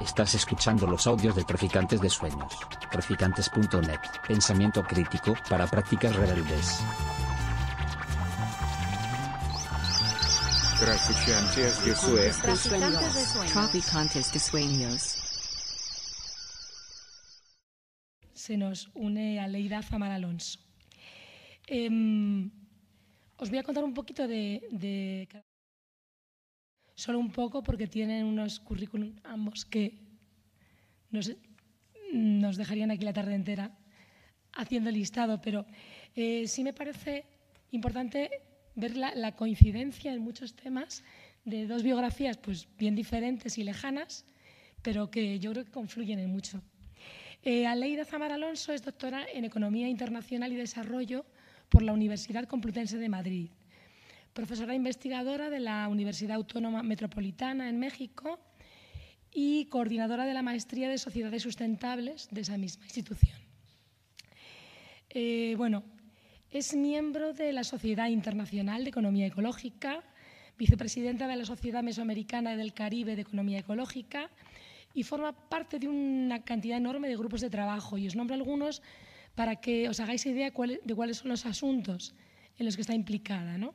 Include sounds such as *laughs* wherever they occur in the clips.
Estás escuchando los audios de Traficantes de Sueños. Traficantes.net. Pensamiento crítico para prácticas rebeldes. Traficantes de Sueños. Traficantes de sueños. Se nos une a Leida Zamar Alonso. Em, os voy a contar un poquito de, de- Solo un poco porque tienen unos currículum ambos que nos, nos dejarían aquí la tarde entera haciendo el listado, pero eh, sí me parece importante ver la, coincidencia en muchos temas de dos biografías pues, bien diferentes y lejanas, pero que yo creo que confluyen en mucho. Eh, Aleida Zamar Alonso es doctora en Economía Internacional y Desarrollo por la Universidad Complutense de Madrid, profesora investigadora de la Universidad Autónoma Metropolitana en México y coordinadora de la Maestría de Sociedades Sustentables de esa misma institución. Eh, bueno, es miembro de la Sociedad Internacional de Economía Ecológica, vicepresidenta de la Sociedad Mesoamericana del Caribe de Economía Ecológica y forma parte de una cantidad enorme de grupos de trabajo. Y os nombro algunos para que os hagáis idea de cuáles son los asuntos en los que está implicada. ¿no?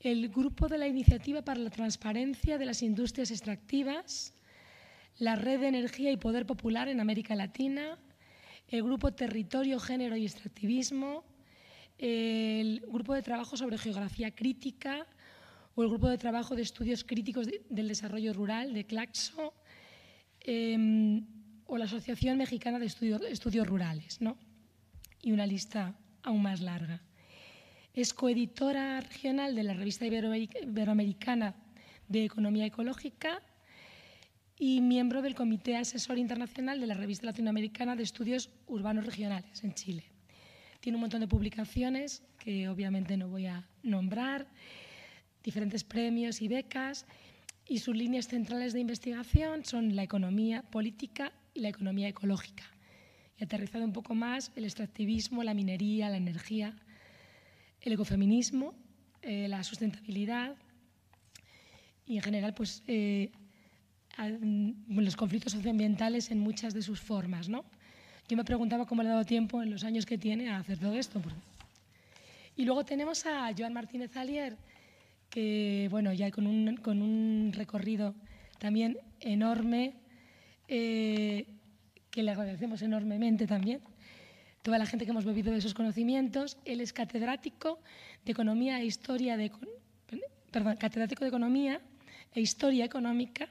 El Grupo de la Iniciativa para la Transparencia de las Industrias Extractivas, la Red de Energía y Poder Popular en América Latina, el Grupo Territorio, Género y Extractivismo, el Grupo de Trabajo sobre Geografía Crítica o el Grupo de Trabajo de Estudios Críticos de- del Desarrollo Rural de CLACSO eh, o la Asociación Mexicana de Estudio- Estudios Rurales, ¿no? y una lista aún más larga. Es coeditora regional de la revista Iberoameric- Iberoamericana de Economía Ecológica y miembro del Comité Asesor Internacional de la Revista Latinoamericana de Estudios Urbanos Regionales en Chile. Tiene un montón de publicaciones que obviamente no voy a nombrar, diferentes premios y becas, y sus líneas centrales de investigación son la economía política y la economía ecológica. Y aterrizado un poco más el extractivismo, la minería, la energía, el ecofeminismo, eh, la sustentabilidad y en general pues, eh, mm, los conflictos socioambientales en muchas de sus formas. ¿no? Yo me preguntaba cómo le ha dado tiempo en los años que tiene a hacer todo esto. Y luego tenemos a Joan Martínez Alier, que bueno, ya con un, con un recorrido también enorme, eh, que le agradecemos enormemente también, toda la gente que hemos bebido de esos conocimientos. Él es catedrático de Economía e Historia de, perdón, catedrático de Economía e Historia Económica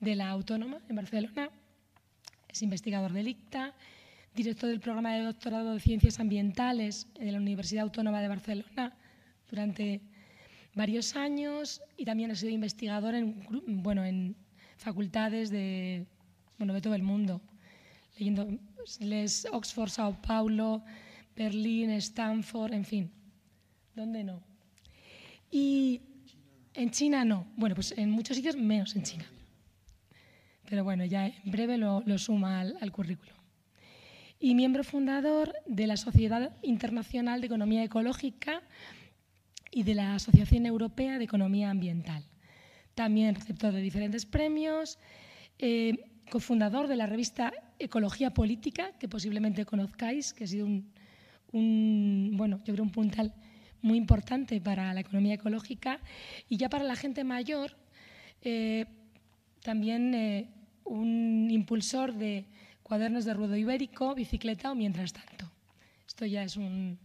de la Autónoma en Barcelona. Es investigador del ICTA, director del programa de doctorado de Ciencias Ambientales de la Universidad Autónoma de Barcelona durante varios años y también ha sido investigador en, bueno, en facultades de, bueno, de todo el mundo, leyendo les Oxford, Sao Paulo, Berlín, Stanford, en fin. ¿Dónde no? Y en China no. Bueno, pues en muchos sitios menos en China. Pero bueno, ya en breve lo, suma al, al currículum. Y miembro fundador de la Sociedad Internacional de Economía Ecológica y de la Asociación Europea de Economía Ambiental. También receptor de diferentes premios, eh, cofundador de la revista Ecología Política, que posiblemente conozcáis, que ha sido un, un, bueno, yo creo un puntal muy importante para la economía ecológica y ya para la gente mayor, eh, también eh, un impulsor de cuadernos de ruedo ibérico, bicicleta o mientras tanto. Esto ya es un,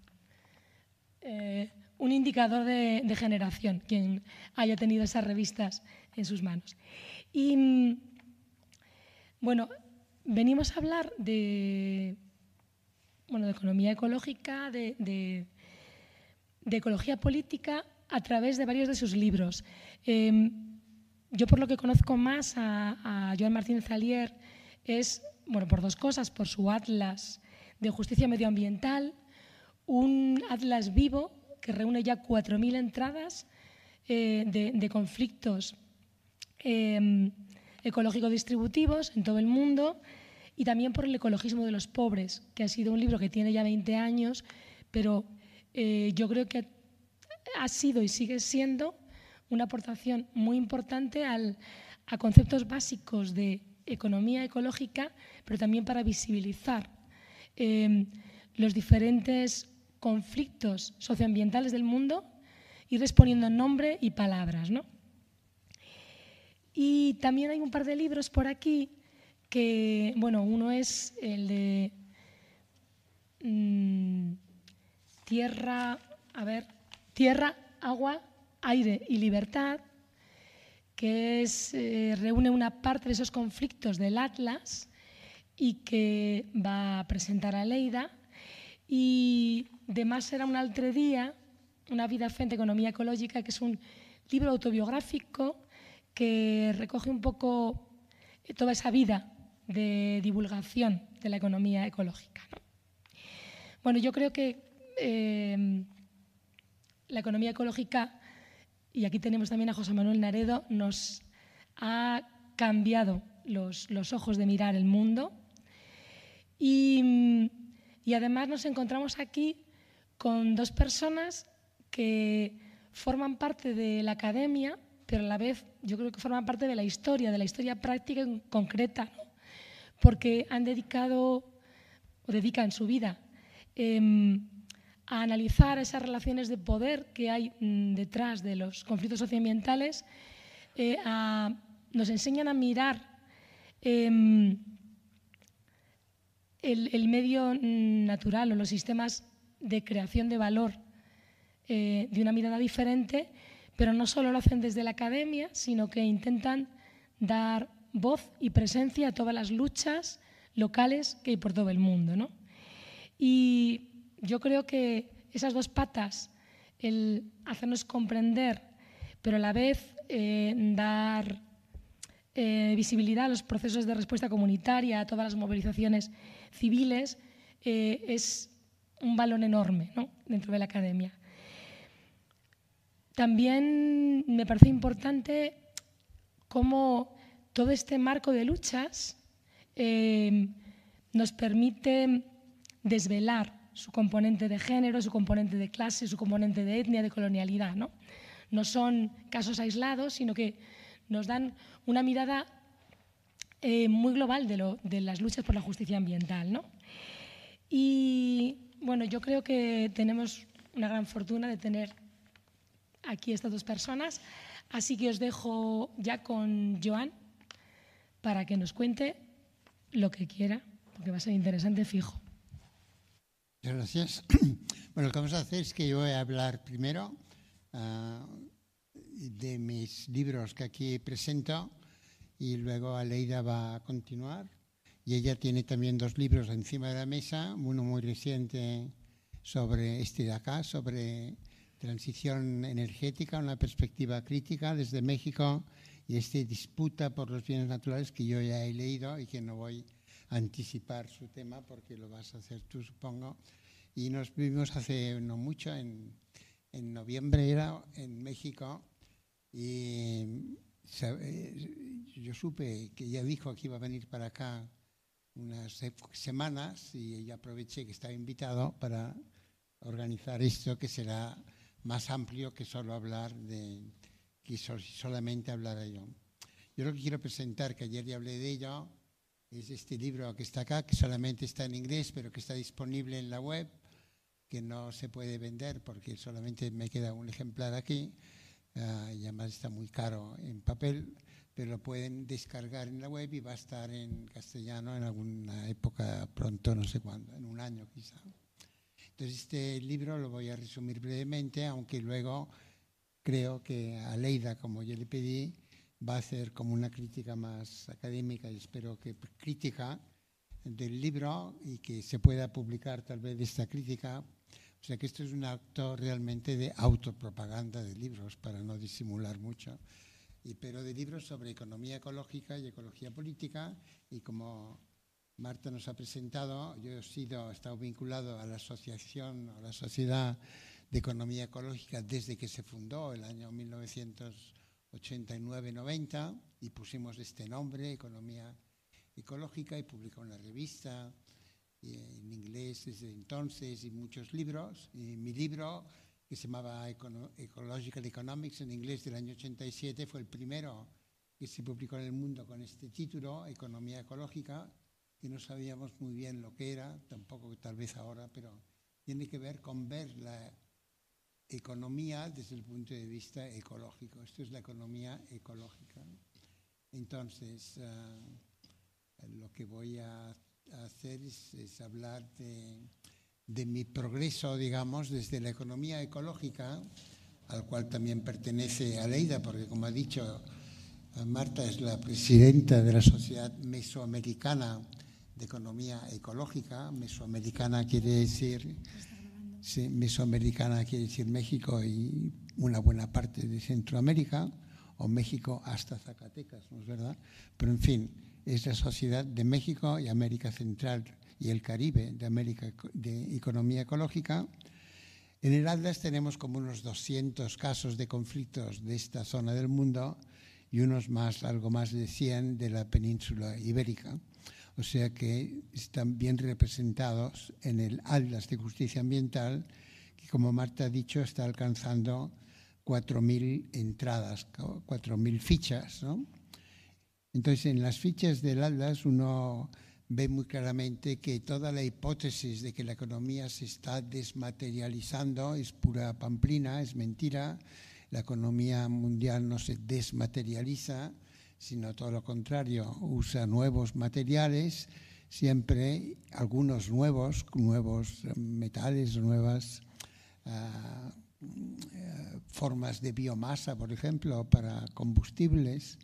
eh, un indicador de, de generación, quien haya tenido esas revistas en sus manos. Y mm, bueno, venimos a hablar de, bueno, de economía ecológica, de, de- de ecología política a través de varios de sus libros. Eh, yo por lo que conozco más a, a Joan Martínez Alier es, bueno, por dos cosas, por su atlas de justicia medioambiental, un atlas vivo que reúne ya 4.000 entradas eh, de, de conflictos eh, ecológico-distributivos en todo el mundo y también por el ecologismo de los pobres, que ha sido un libro que tiene ya 20 años, pero eh, yo creo que ha sido y sigue siendo una aportación muy importante al- a conceptos básicos de economía ecológica, pero también para visibilizar em, los diferentes conflictos socioambientales del mundo, y poniendo nombre y palabras. ¿no? Y también hay un par de libros por aquí que, bueno, uno es el de mm, Tierra, a ver, Tierra, Agua, Aire y Libertad, que eh, reúne una parte de esos conflictos del Atlas y que va a presentar a Leida. Y además será un altre día, una vida frente a economía ecológica, que es un libro autobiográfico que recoge un poco toda esa vida de divulgación de la economía ecológica. Bueno, yo creo que eh, la economía ecológica, y aquí tenemos también a José Manuel Naredo, nos ha cambiado los, ojos de mirar el mundo. Y, y, además nos encontramos aquí con dos personas que forman parte de la academia, pero a la vez yo creo que forman parte de la historia, de la historia práctica concreta porque han dedicado o dedican su vida em, a analizar esas relaciones de poder que hay mm, detrás de los conflictos socioambientales, eh, nos enseñan a mirar em, el, medio mm, natural o los sistemas de creación de valor eh, de una mirada diferente, pero no solo lo hacen desde la academia, sino que intentan dar voz y presencia a todas las luchas locales que hay por todo el mundo. ¿no? Y yo creo que esas dos patas, el hacernos comprender, pero a la vez eh, dar eh, visibilidad a los procesos de respuesta comunitaria, a todas las movilizaciones civiles, eh, es un valor enorme ¿no? dentro de la academia. También me parece importante cómo todo este marco de luchas eh, nos permite desvelar su componente de género, su componente de clase, su componente de etnia, de colonialidad. No, no son casos aislados, sino que nos dan una mirada eh, muy global de, de, las luchas por la justicia ambiental. ¿no? Y bueno, yo creo que tenemos una gran fortuna de tener aquí estas dos personas, así que os dejo ya con Joan para que nos cuente lo que quiera, porque va a ser interesante fijo. Gracias. *clears throat* Bueno, lo que vamos a hacer es que yo voy a hablar primero ah, de mis libros que aquí presento y luego Aleida va a continuar. Y ella tiene también dos libros encima de la mesa, uno muy reciente sobre este de acá, sobre transición energética, una perspectiva crítica desde México y esta disputa por los bienes naturales que yo ya he leído y que no voy a anticipar su tema porque lo vas a hacer tú, supongo. Y nos vimos hace no mucho, en, en noviembre era en México, y yo supe que ella dijo que iba a venir para acá unas semanas y aproveché que estaba invitado para organizar esto que será más amplio que solo hablar de que solamente hablara yo. Yo lo que quiero presentar, que ayer ya hablé de ello, es este libro que está acá, que solamente está en inglés, pero que está disponible en la web, que no se puede vender porque solamente me queda un ejemplar aquí, uh, y además está muy caro en papel, pero lo pueden descargar en la web y va a estar en castellano en alguna época pronto, no sé cuándo, en un año quizá. Entonces este libro lo voy a resumir brevemente, aunque luego creo que Aleida, como yo le pedí, va a hacer como una crítica más académica y espero que crítica del libro y que se pueda publicar tal vez esta crítica. O sea que esto es un acto realmente de autopropaganda de libros, para no disimular mucho, y, pero de libros sobre economía ecológica y ecología política. Y como Marta nos ha presentado, yo he, sido, he estado vinculado a la asociación, a la sociedad de economía ecológica desde que se fundó el año 1989-90 y pusimos este nombre, Economía Ecológica, y publicó una revista en inglés desde entonces y muchos libros. Mi libro, que se llamaba Ecological Economics en inglés del año 87, fue el primero que se publicó en el mundo con este título, Economía Ecológica, que no sabíamos muy bien lo que era, tampoco tal vez ahora, pero tiene que ver con ver la economía desde el punto de vista ecológico. Esto es la economía ecológica. Entonces, uh, lo que voy a hacer es, es hablar de, de, mi progreso, digamos, desde la economía ecológica, al cual también pertenece Aleida, porque como ha dicho, Marta es la presidenta de la Sociedad Mesoamericana de Economía Ecológica. Mesoamericana quiere decir, Mesoamericana quiere decir México y una buena parte de Centroamérica, o México hasta Zacatecas, ¿no es verdad? Pero en fin, es la Sociedad de México y América Central y el Caribe de, América, de Economía Ecológica. En el Atlas tenemos como unos 200 casos de conflictos de esta zona del mundo y unos más, algo más de 100 de la península ibérica. O sea que están bien representados en el Atlas de Justicia Ambiental, que como Marta ha dicho está alcanzando 4.000 entradas, 4.000 fichas. ¿no? Entonces, en las fichas del Atlas uno ve muy claramente que toda la hipótesis de que la economía se está desmaterializando es pura pamplina, es mentira. La economía mundial no se desmaterializa, sino todo lo contrario, usa nuevos materiales, siempre algunos nuevos, nuevos metales, nuevas uh, formas de biomasa, por ejemplo, para combustibles,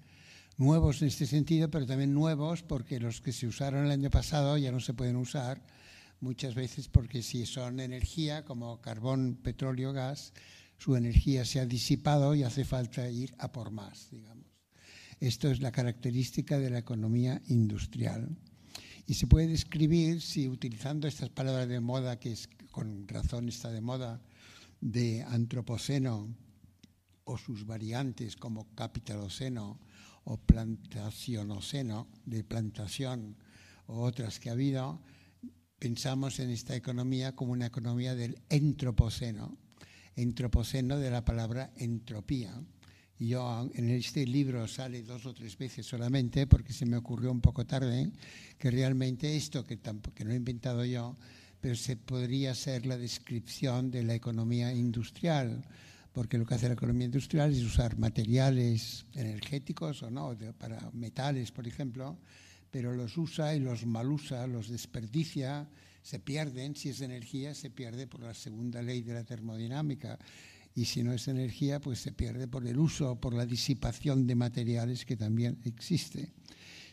nuevos en este sentido, pero también nuevos porque los que se usaron el año pasado ya no se pueden usar, muchas veces porque si son energía como carbón, petróleo, gas, su energía se ha disipado y hace falta ir a por más. Esto es la característica de la economía industrial. Y se puede describir, si utilizando estas palabras de moda, que con razón está de moda, de antropoceno o sus variantes como capitaloceno o plantacionoceno, de plantación o otras que ha habido, pensamos en esta economía como una economía del entropoceno, entropoceno de la palabra entropía. Yo en este libro sale dos o tres veces solamente porque se me ocurrió un poco tarde que realmente esto que, que no he inventado yo, pero se podría ser la descripción de la economía industrial, porque lo que hace la economía industrial es usar materiales energéticos o no, para metales, por ejemplo, pero los usa y los malusa, los desperdicia, se pierden, si es energía, se pierde por la segunda ley de la termodinámica, y si no es energía, pues se pierde por el uso, por la disipación de materiales que también existe.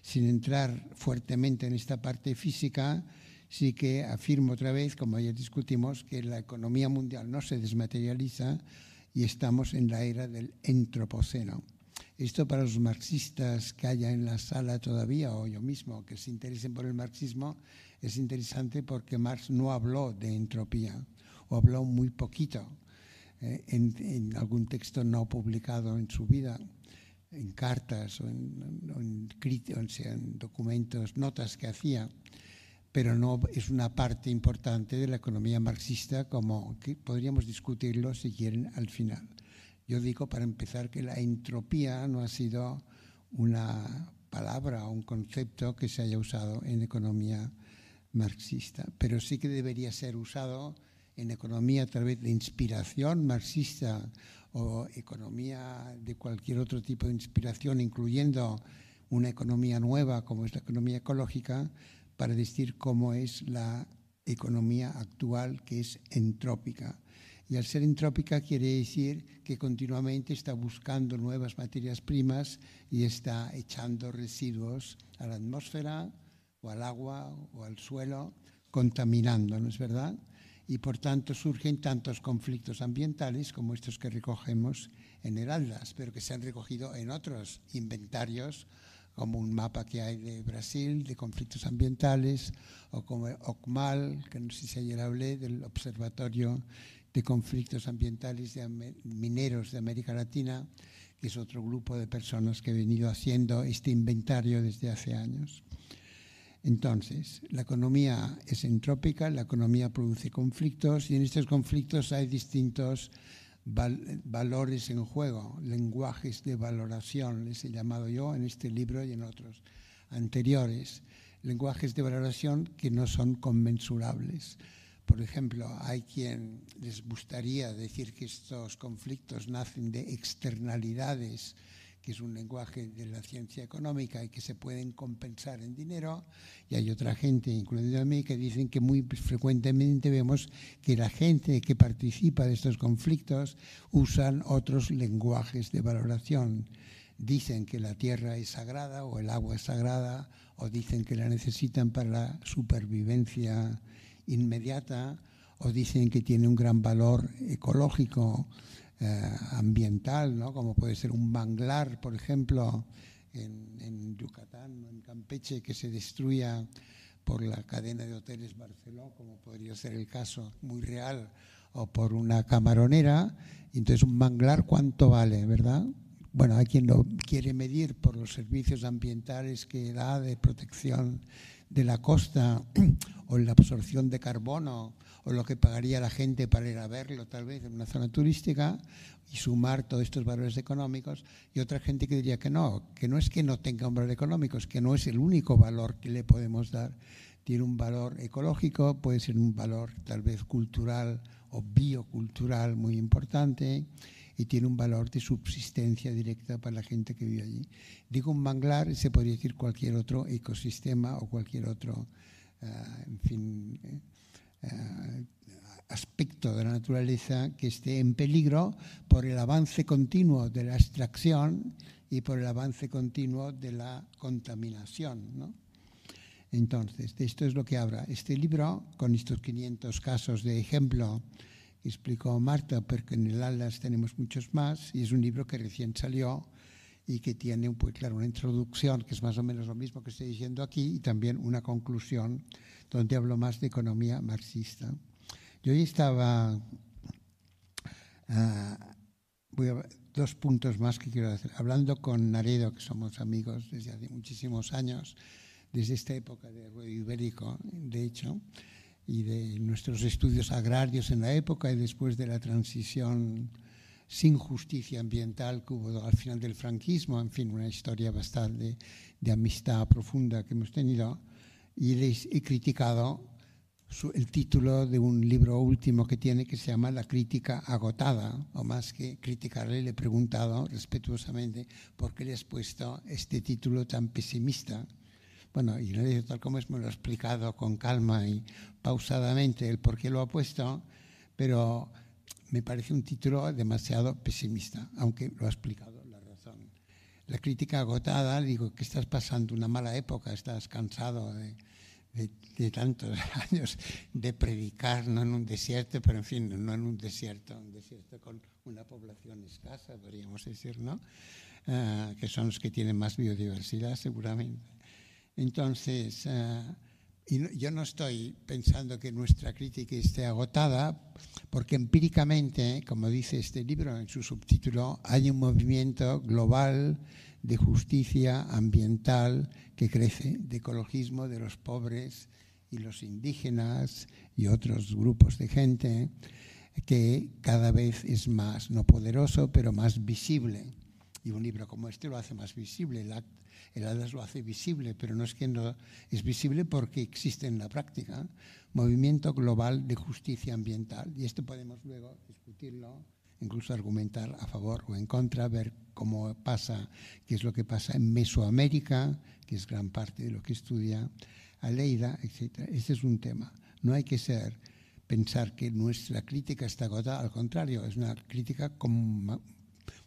Sin entrar fuertemente en esta parte física, sí que afirmo otra vez, como ayer discutimos, que la economía mundial no se desmaterializa y estamos en la era del entropoceno. Esto para los marxistas que haya en la sala todavía, o yo mismo, que se interesen por el marxismo, es interesante porque Marx no habló de entropía, o habló muy poquito eh, en, en, algún texto no publicado en su vida, en cartas o en, en, en, en documentos, notas que hacía pero no es una parte importante de la economía marxista como que podríamos discutirlo si quieren al final. Yo digo para empezar que la entropía no ha sido una palabra o un concepto que se haya usado en economía marxista, pero sí que debería ser usado en economía a través de inspiración marxista o economía de cualquier otro tipo de inspiración, incluyendo una economía nueva como es la economía ecológica, para decir cómo es la economía actual, que es entrópica. Y al ser entrópica quiere decir que continuamente está buscando nuevas materias primas y está echando residuos a la atmósfera o al agua o al suelo, contaminando, ¿no es verdad? Y por tanto surgen tantos conflictos ambientales como estos que recogemos en el Atlas, pero que se han recogido en otros inventarios como un mapa que hay de Brasil de conflictos ambientales, o como OCMAL, que no sé si ayer hablé, del Observatorio de Conflictos Ambientales de Mineros de América Latina, que es otro grupo de personas que ha venido haciendo este inventario desde hace años. Entonces, la economía es entrópica, la economía produce conflictos y en estos conflictos hay distintos val- valores en juego, lenguajes de valoración, les he llamado yo en este libro y en otros anteriores, lenguajes de valoración que no son conmensurables. Por ejemplo, hay quien les gustaría decir que estos conflictos nacen de externalidades, que es un lenguaje de la ciencia económica y que se pueden compensar en dinero, y hay otra gente, incluyendo a mí, que dicen que muy frecuentemente vemos que la gente que participa de estos conflictos usan otros lenguajes de valoración. Dicen que la tierra es sagrada o el agua es sagrada, o dicen que la necesitan para la supervivencia inmediata, o dicen que tiene un gran valor ecológico, eh, ambiental, ¿no? como puede ser un manglar, por ejemplo, en, Yucatán, en Campeche, que se destruya por la cadena de hoteles Barceló, como podría ser el caso muy real, o por una camaronera. Entonces, un manglar, ¿cuánto vale, verdad? Bueno, hay quien lo quiere medir por los servicios ambientales que da de protección de la costa *clears throat* o la absorción de carbono o lo que pagaría la gente para ir a verlo tal vez en una zona turística y sumar todos estos valores económicos y otra gente que diría que no, que no es que no tenga un valor económico, es que no es el único valor que le podemos dar. Tiene un valor ecológico, puede ser un valor tal vez cultural o biocultural muy importante y tiene un valor de subsistencia directa para la gente que vive allí. Digo un manglar, se podría decir cualquier otro ecosistema o cualquier otro, uh, en fin, uh, aspecto de la naturaleza que esté en peligro por el avance continuo de la extracción y por el avance continuo de la contaminación. ¿no? Entonces, de esto es lo que habla este libro, con estos 500 casos de ejemplo que explicó Marta, porque en el Atlas tenemos muchos más, y es un libro que recién salió y que tiene, pues claro, una introducción que es más o menos lo mismo que estoy diciendo aquí, y también una conclusión donde hablo más de economía marxista. Yo hoy estaba, uh, voy a, dos puntos más que quiero hacer, hablando con Naredo, que somos amigos desde hace muchísimos años, desde esta época de ruedo ibérico, de hecho, y de nuestros estudios agrarios en la época y después de la transición sin justicia ambiental que hubo al final del franquismo, en fin, una historia bastante de amistad profunda que hemos tenido, y les he criticado su, el título de un libro último que tiene que se llama La crítica agotada, o más que criticarle, le he preguntado respetuosamente por qué le has puesto este título tan pesimista. Bueno, y tal como es, me lo ha explicado con calma y pausadamente el por qué lo ha puesto, pero me parece un título demasiado pesimista, aunque lo ha explicado la razón. La crítica agotada, digo que estás pasando una mala época, estás cansado de, de, tantos *laughs* años de predicar, no en un desierto, pero en fin, no en un desierto, un desierto con una población escasa, podríamos decir, ¿no? Uh, que son los que tienen más biodiversidad seguramente. Entonces, uh, y yo no estoy pensando que nuestra crítica esté agotada, porque empíricamente, como dice este libro en su subtítulo, hay un movimiento global de justicia ambiental que crece, de ecologismo de los pobres y los indígenas y otros grupos de gente, que cada vez es más, no poderoso, pero más visible. Y un libro como este lo hace más visible. El, el lo hace visible, pero no es que no es visible porque existe en la práctica. Movimiento global de justicia ambiental. Y esto podemos luego discutirlo, incluso argumentar a favor o en contra, ver cómo pasa, qué es lo que pasa en Mesoamérica, que es gran parte de lo que estudia Aleida, etc. Este es un tema. No hay que ser pensar que nuestra crítica está agotada, al contrario, es una crítica con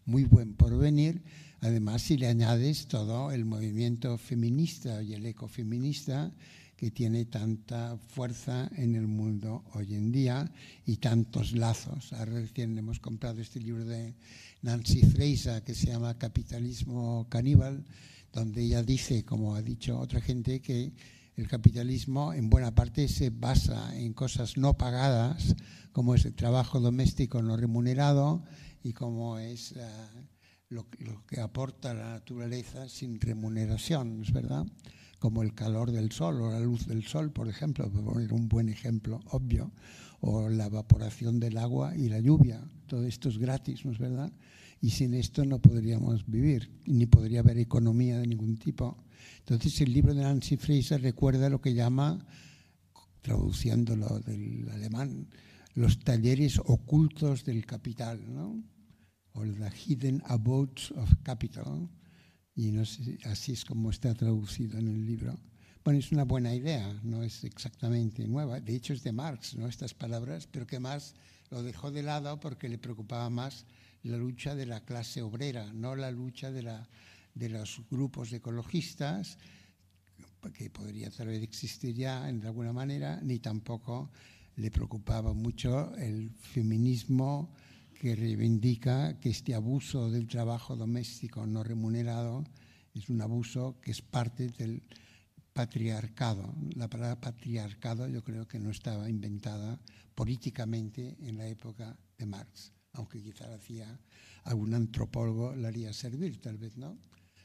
muy buen porvenir. Además, si le añades todo el movimiento feminista y el ecofeminista que tiene tanta fuerza en el mundo hoy en día y tantos lazos. Ahora recién hemos comprado este libro de Nancy Fraser que se llama Capitalismo Caníbal, donde ella dice, como ha dicho otra gente, que el capitalismo en buena parte se basa en cosas no pagadas, como es el trabajo doméstico no remunerado, y cómo es uh, lo, lo, que aporta la naturaleza sin remuneración, ¿es verdad? Como el calor del sol o la luz del sol, por ejemplo, por poner un buen ejemplo obvio, o la evaporación del agua y la lluvia. Todo esto es gratis, ¿no es verdad? Y sin esto no podríamos vivir, ni podría haber economía de ningún tipo. Entonces el libro de Nancy Fraser recuerda lo que llama, traduciéndolo del alemán, los talleres ocultos del capital, ¿no? o the hidden abodes of capital, y no sé, así es como está traducido en el libro. Bueno, es una buena idea, no es exactamente nueva, de hecho es de Marx, ¿no? estas palabras, pero que más lo dejó de lado porque le preocupaba más la lucha de la clase obrera, no la lucha de, la, de los grupos ecologistas, que podría tal vez existir ya en alguna manera, ni tampoco le preocupaba mucho el feminismo que reivindica que este abuso del trabajo doméstico no remunerado es un abuso que es parte del patriarcado. La palabra patriarcado yo creo que no estaba inventada políticamente en la época de Marx, aunque quizá hacía algún antropólogo la haría servir, tal vez no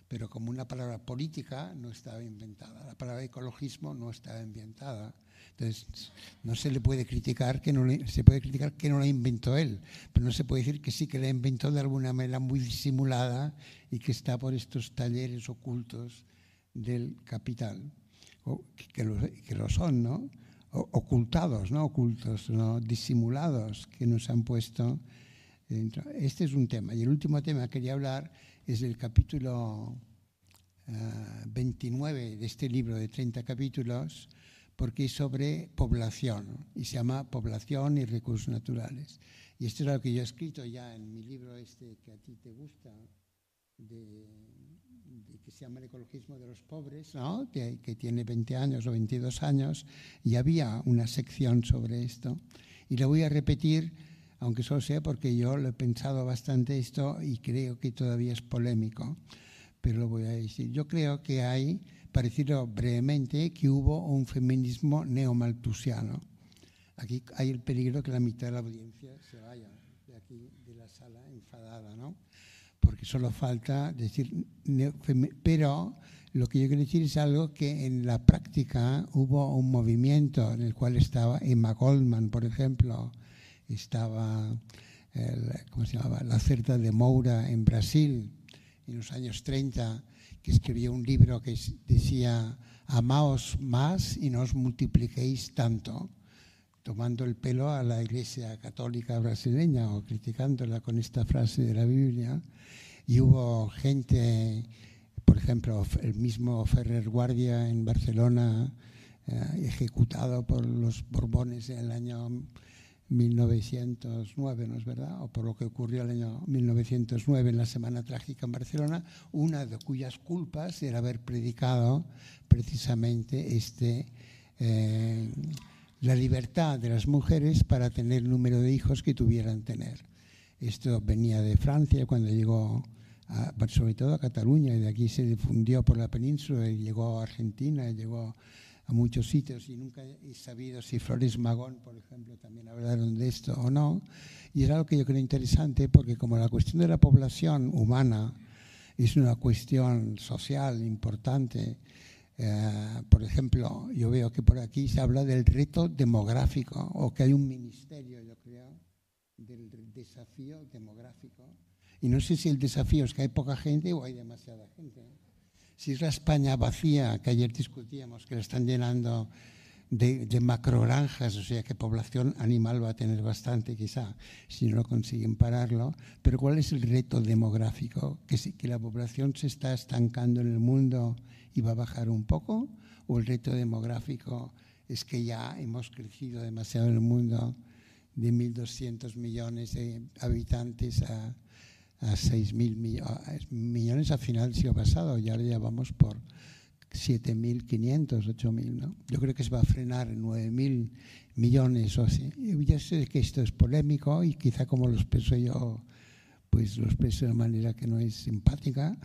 pero como una palabra política no estaba inventada. La palabra ecologismo no estaba inventada. Entonces, no se le puede criticar que no se puede criticar que no la inventó él, pero no se puede decir que sí que la inventó de alguna manera muy disimulada y que está por estos talleres ocultos del capital, que, lo, que son, ¿no? ocultados, no ocultos, no disimulados, que nos han puesto dentro. Este es un tema. Y el último tema que quería hablar es el capítulo 29 eh, de este libro de 30 capítulos, porque es sobre población y se llama Población y Recursos Naturales. Y esto es lo que yo he escrito ya en mi libro este que a ti te gusta, que se llama El ecologismo de los pobres, ¿no? que, que tiene 20 años o 22 años, y había una sección sobre esto. Y la voy a repetir aunque solo sea porque yo lo he pensado bastante esto y creo que todavía es polémico, pero lo voy a decir. Yo creo que hay, parecido brevemente, que hubo un feminismo neomaltusiano. Aquí hay el peligro que la mitad de la audiencia se vaya de aquí, de la sala, enfadada, ¿no? Porque solo falta decir, pero lo que yo quiero decir es algo que en la práctica hubo un movimiento en el cual estaba Emma Goldman, por ejemplo, estaba ¿cómo se llamaba? la Certa de Moura en Brasil en los años 30, que escribió un libro que decía, amaos más y no os multipliquéis tanto, tomando el pelo a la Iglesia Católica brasileña o criticándola con esta frase de la Biblia. Y hubo gente, por ejemplo, el mismo Ferrer Guardia en Barcelona, eh, ejecutado por los Borbones en el año 1909, ¿no es verdad? O por lo que ocurrió el año 1909 en la Semana Trágica en Barcelona, una de cuyas culpas era haber predicado precisamente este, eh, la libertad de las mujeres para tener el número de hijos que tuvieran tener. Esto venía de Francia cuando llegó, a, sobre todo a Cataluña, y de aquí se difundió por la península y llegó a Argentina, y llegó a muchos sitios y nunca he sabido si Flores Magón, por ejemplo, también hablaron de esto o no. Y es algo que yo creo interesante porque como la cuestión de la población humana es una cuestión social importante, eh, por ejemplo, yo veo que por aquí se habla del reto demográfico o que hay un ministerio, yo creo, del desafío demográfico. Y no sé si el desafío es que hay poca gente o hay demasiada gente. Si es la España vacía, que ayer discutíamos, que la están llenando de, de macrogranjas, o sea que población animal va a tener bastante quizá, si no consiguen pararlo. Pero ¿cuál es el reto demográfico? ¿Que, que la población se está estancando en el mundo y va a bajar un poco? ¿O el reto demográfico es que ya hemos crecido demasiado en el mundo de 1.200 millones de habitantes a a 6.000 millones a final del siglo pasado y ahora ya vamos por 7.500, 8.000. ¿no? Yo creo que se va a frenar en 9.000 millones o así. Ya sé que esto es polémico y quizá como lo expreso yo, pues lo expreso de manera que no es simpática,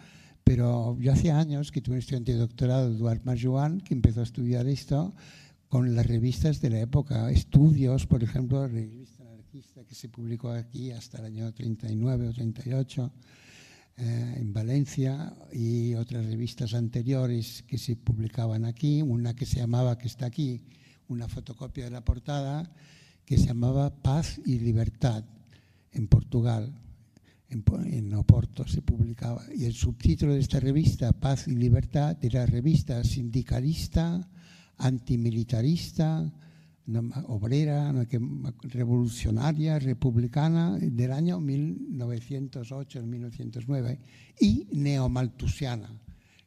pero yo hace años que tuve un estudiante de doctorado, Eduard Marjuan, que empezó a estudiar esto con las revistas de la época, estudios, por ejemplo, que se publicó aquí hasta el año 39 o 38, eh, en Valencia y otras revistas anteriores que se publicaban aquí, una que se llamaba, que está aquí, una fotocopia de la portada, que se llamaba Paz y Libertad en Portugal. En, en Oporto se publicaba. Y el subtítulo de esta revista, Paz y Libertad, era revista sindicalista, antimilitarista, obrera, revolucionaria, republicana del año 1908-1909 y neomaltusiana.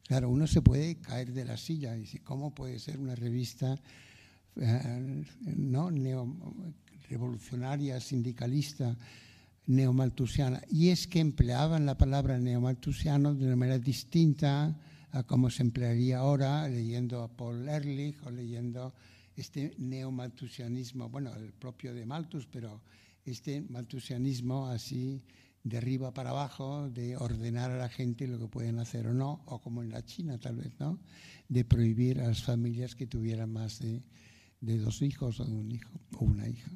Claro, uno se puede caer de la silla y decir, ¿cómo puede ser una revista eh, no revolucionaria, sindicalista, neomaltusiana? Y es que empleaban la palabra neomaltusiano de una manera distinta a como se emplearía ahora leyendo a Paul Ehrlich o leyendo este neomaltusianismo, bueno, el propio de Malthus, pero este maltusianismo así de arriba para abajo, de ordenar a la gente lo que pueden hacer o no, o como en la China tal vez, ¿no? De prohibir a las familias que tuvieran más de, de dos hijos o de un hijo o una hija.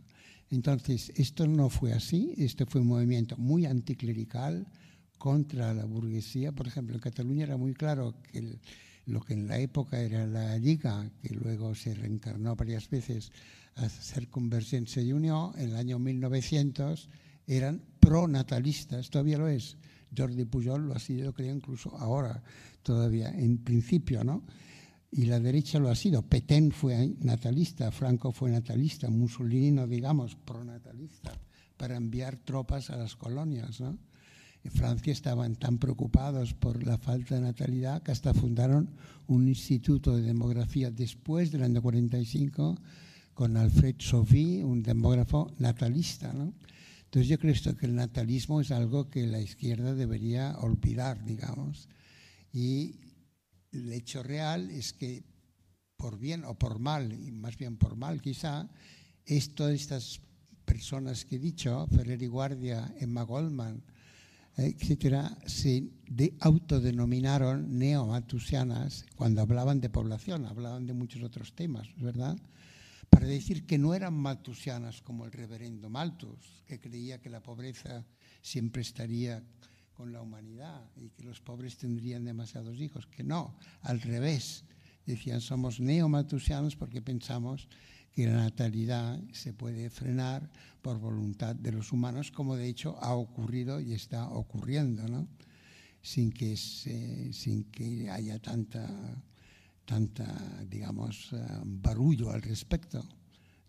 Entonces, esto no fue así, esto fue un movimiento muy anticlerical contra la burguesía. Por ejemplo, en Cataluña era muy claro que el, lo que en la época era la Liga, que luego se reencarnó varias veces a ser Convergencia y Unión, en el año 1900 eran pronatalistas, todavía lo es. Jordi Pujol lo ha sido, creo, incluso ahora, todavía, en principio, ¿no? Y la derecha lo ha sido. Petén fue natalista, Franco fue natalista, Mussolini, no digamos, pronatalista, para enviar tropas a las colonias, ¿no? En Francia estaban tan preocupados por la falta de natalidad que hasta fundaron un instituto de demografía después del año 45 con Alfred Sophie, un demógrafo natalista. ¿no? Entonces yo creo que el natalismo es algo que la izquierda debería olvidar, digamos. Y el hecho real es que por bien o por mal, y más bien por mal quizá, esto, estas personas que he dicho, Ferrer y Guardia, Emma Goldman, etcétera, se de, autodenominaron neomatusianas cuando hablaban de población, hablaban de muchos otros temas, ¿verdad? Para decir que no eran maltusianas como el reverendo Malthus, que creía que la pobreza siempre estaría con la humanidad y que los pobres tendrían demasiados hijos, que no, al revés. Decían, somos neomatusianos porque pensamos que la natalidad se puede frenar por voluntad de los humanos, como de hecho ha ocurrido y está ocurriendo, ¿no? sin, que sin que haya tanta, tanta digamos, eh, barullo al respecto.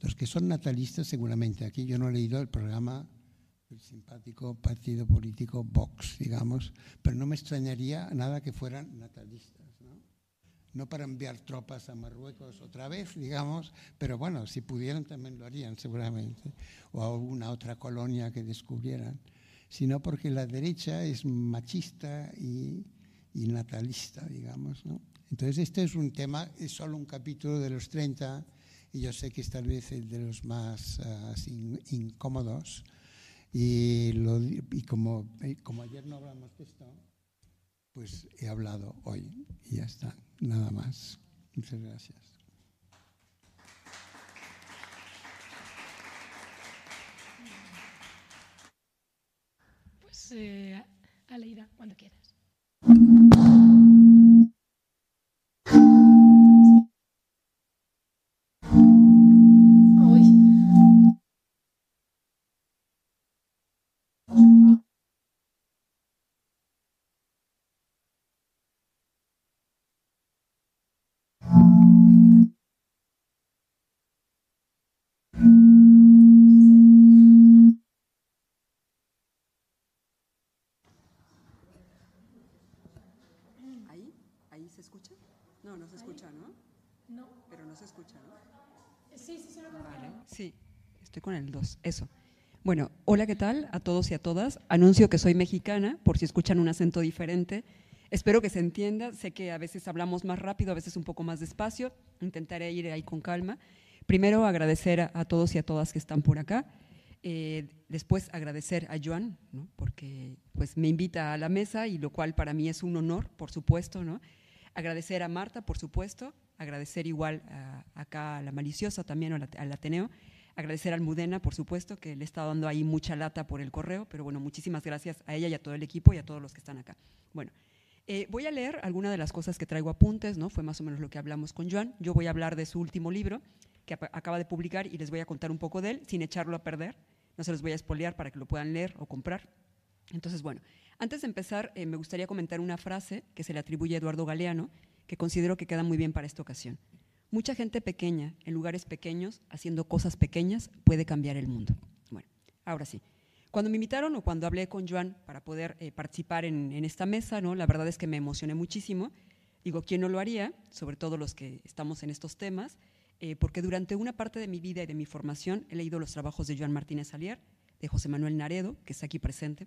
Los que son natalistas, seguramente, aquí yo no he leído el programa del simpático partido político Vox, digamos, pero no me extrañaría nada que fueran natalistas no para enviar tropas a Marruecos otra vez, digamos, pero bueno, si pudieran también lo harían seguramente, o a alguna otra colonia que descubrieran, sino porque la derecha es machista y, natalista, digamos. ¿no? Entonces, este es un tema, es solo un capítulo de los 30, y yo sé que es tal vez el de los más ah, incómodos, y, y como, como ayer no hablamos de esto, pues he hablado hoy y ya está, nada más. Muchas gracias. Pues eh, Aleida, cuando quieras. Sí, estoy con el 2, eso. Bueno, hola, ¿qué tal a todos y a todas? Anuncio que soy mexicana, por si escuchan un acento diferente. Espero que se entienda, sé que a veces hablamos más rápido, a veces un poco más despacio, intentaré ir ahí con calma. Primero, agradecer a, todos y a todas que están por acá. Eh, después, agradecer a Joan, ¿no? porque pues, me invita a la mesa y lo cual para mí es un honor, por supuesto. ¿no? Agradecer a Marta, por supuesto, agradecer igual a, acá a la maliciosa también, al Ateneo, Agradecer a Almudena, por supuesto, que le está dando ahí mucha lata por el correo, pero bueno, muchísimas gracias a ella y a todo el equipo y a todos los que están acá. Bueno, eh, voy a leer algunas de las cosas que traigo apuntes, ¿no? Fue más o menos lo que hablamos con Joan. Yo voy a hablar de su último libro, que acaba de publicar, y les voy a contar un poco de él, sin echarlo a perder. No se los voy a espolear para que lo puedan leer o comprar. Entonces, bueno, antes de empezar, eh, me gustaría comentar una frase que se le atribuye a Eduardo Galeano, que considero que queda muy bien para esta ocasión. Mucha gente pequeña, en lugares pequeños, haciendo cosas pequeñas, puede cambiar el mundo. Bueno, ahora sí. Cuando me invitaron o cuando hablé con Joan para poder eh, participar en, esta mesa, ¿no? la verdad es que me emocioné muchísimo. Digo, ¿quién no lo haría? Sobre todo los que estamos en estos temas, eh, porque durante una parte de mi vida y de mi formación he leído los trabajos de Joan Martínez Alier, de José Manuel Naredo, que está aquí presente,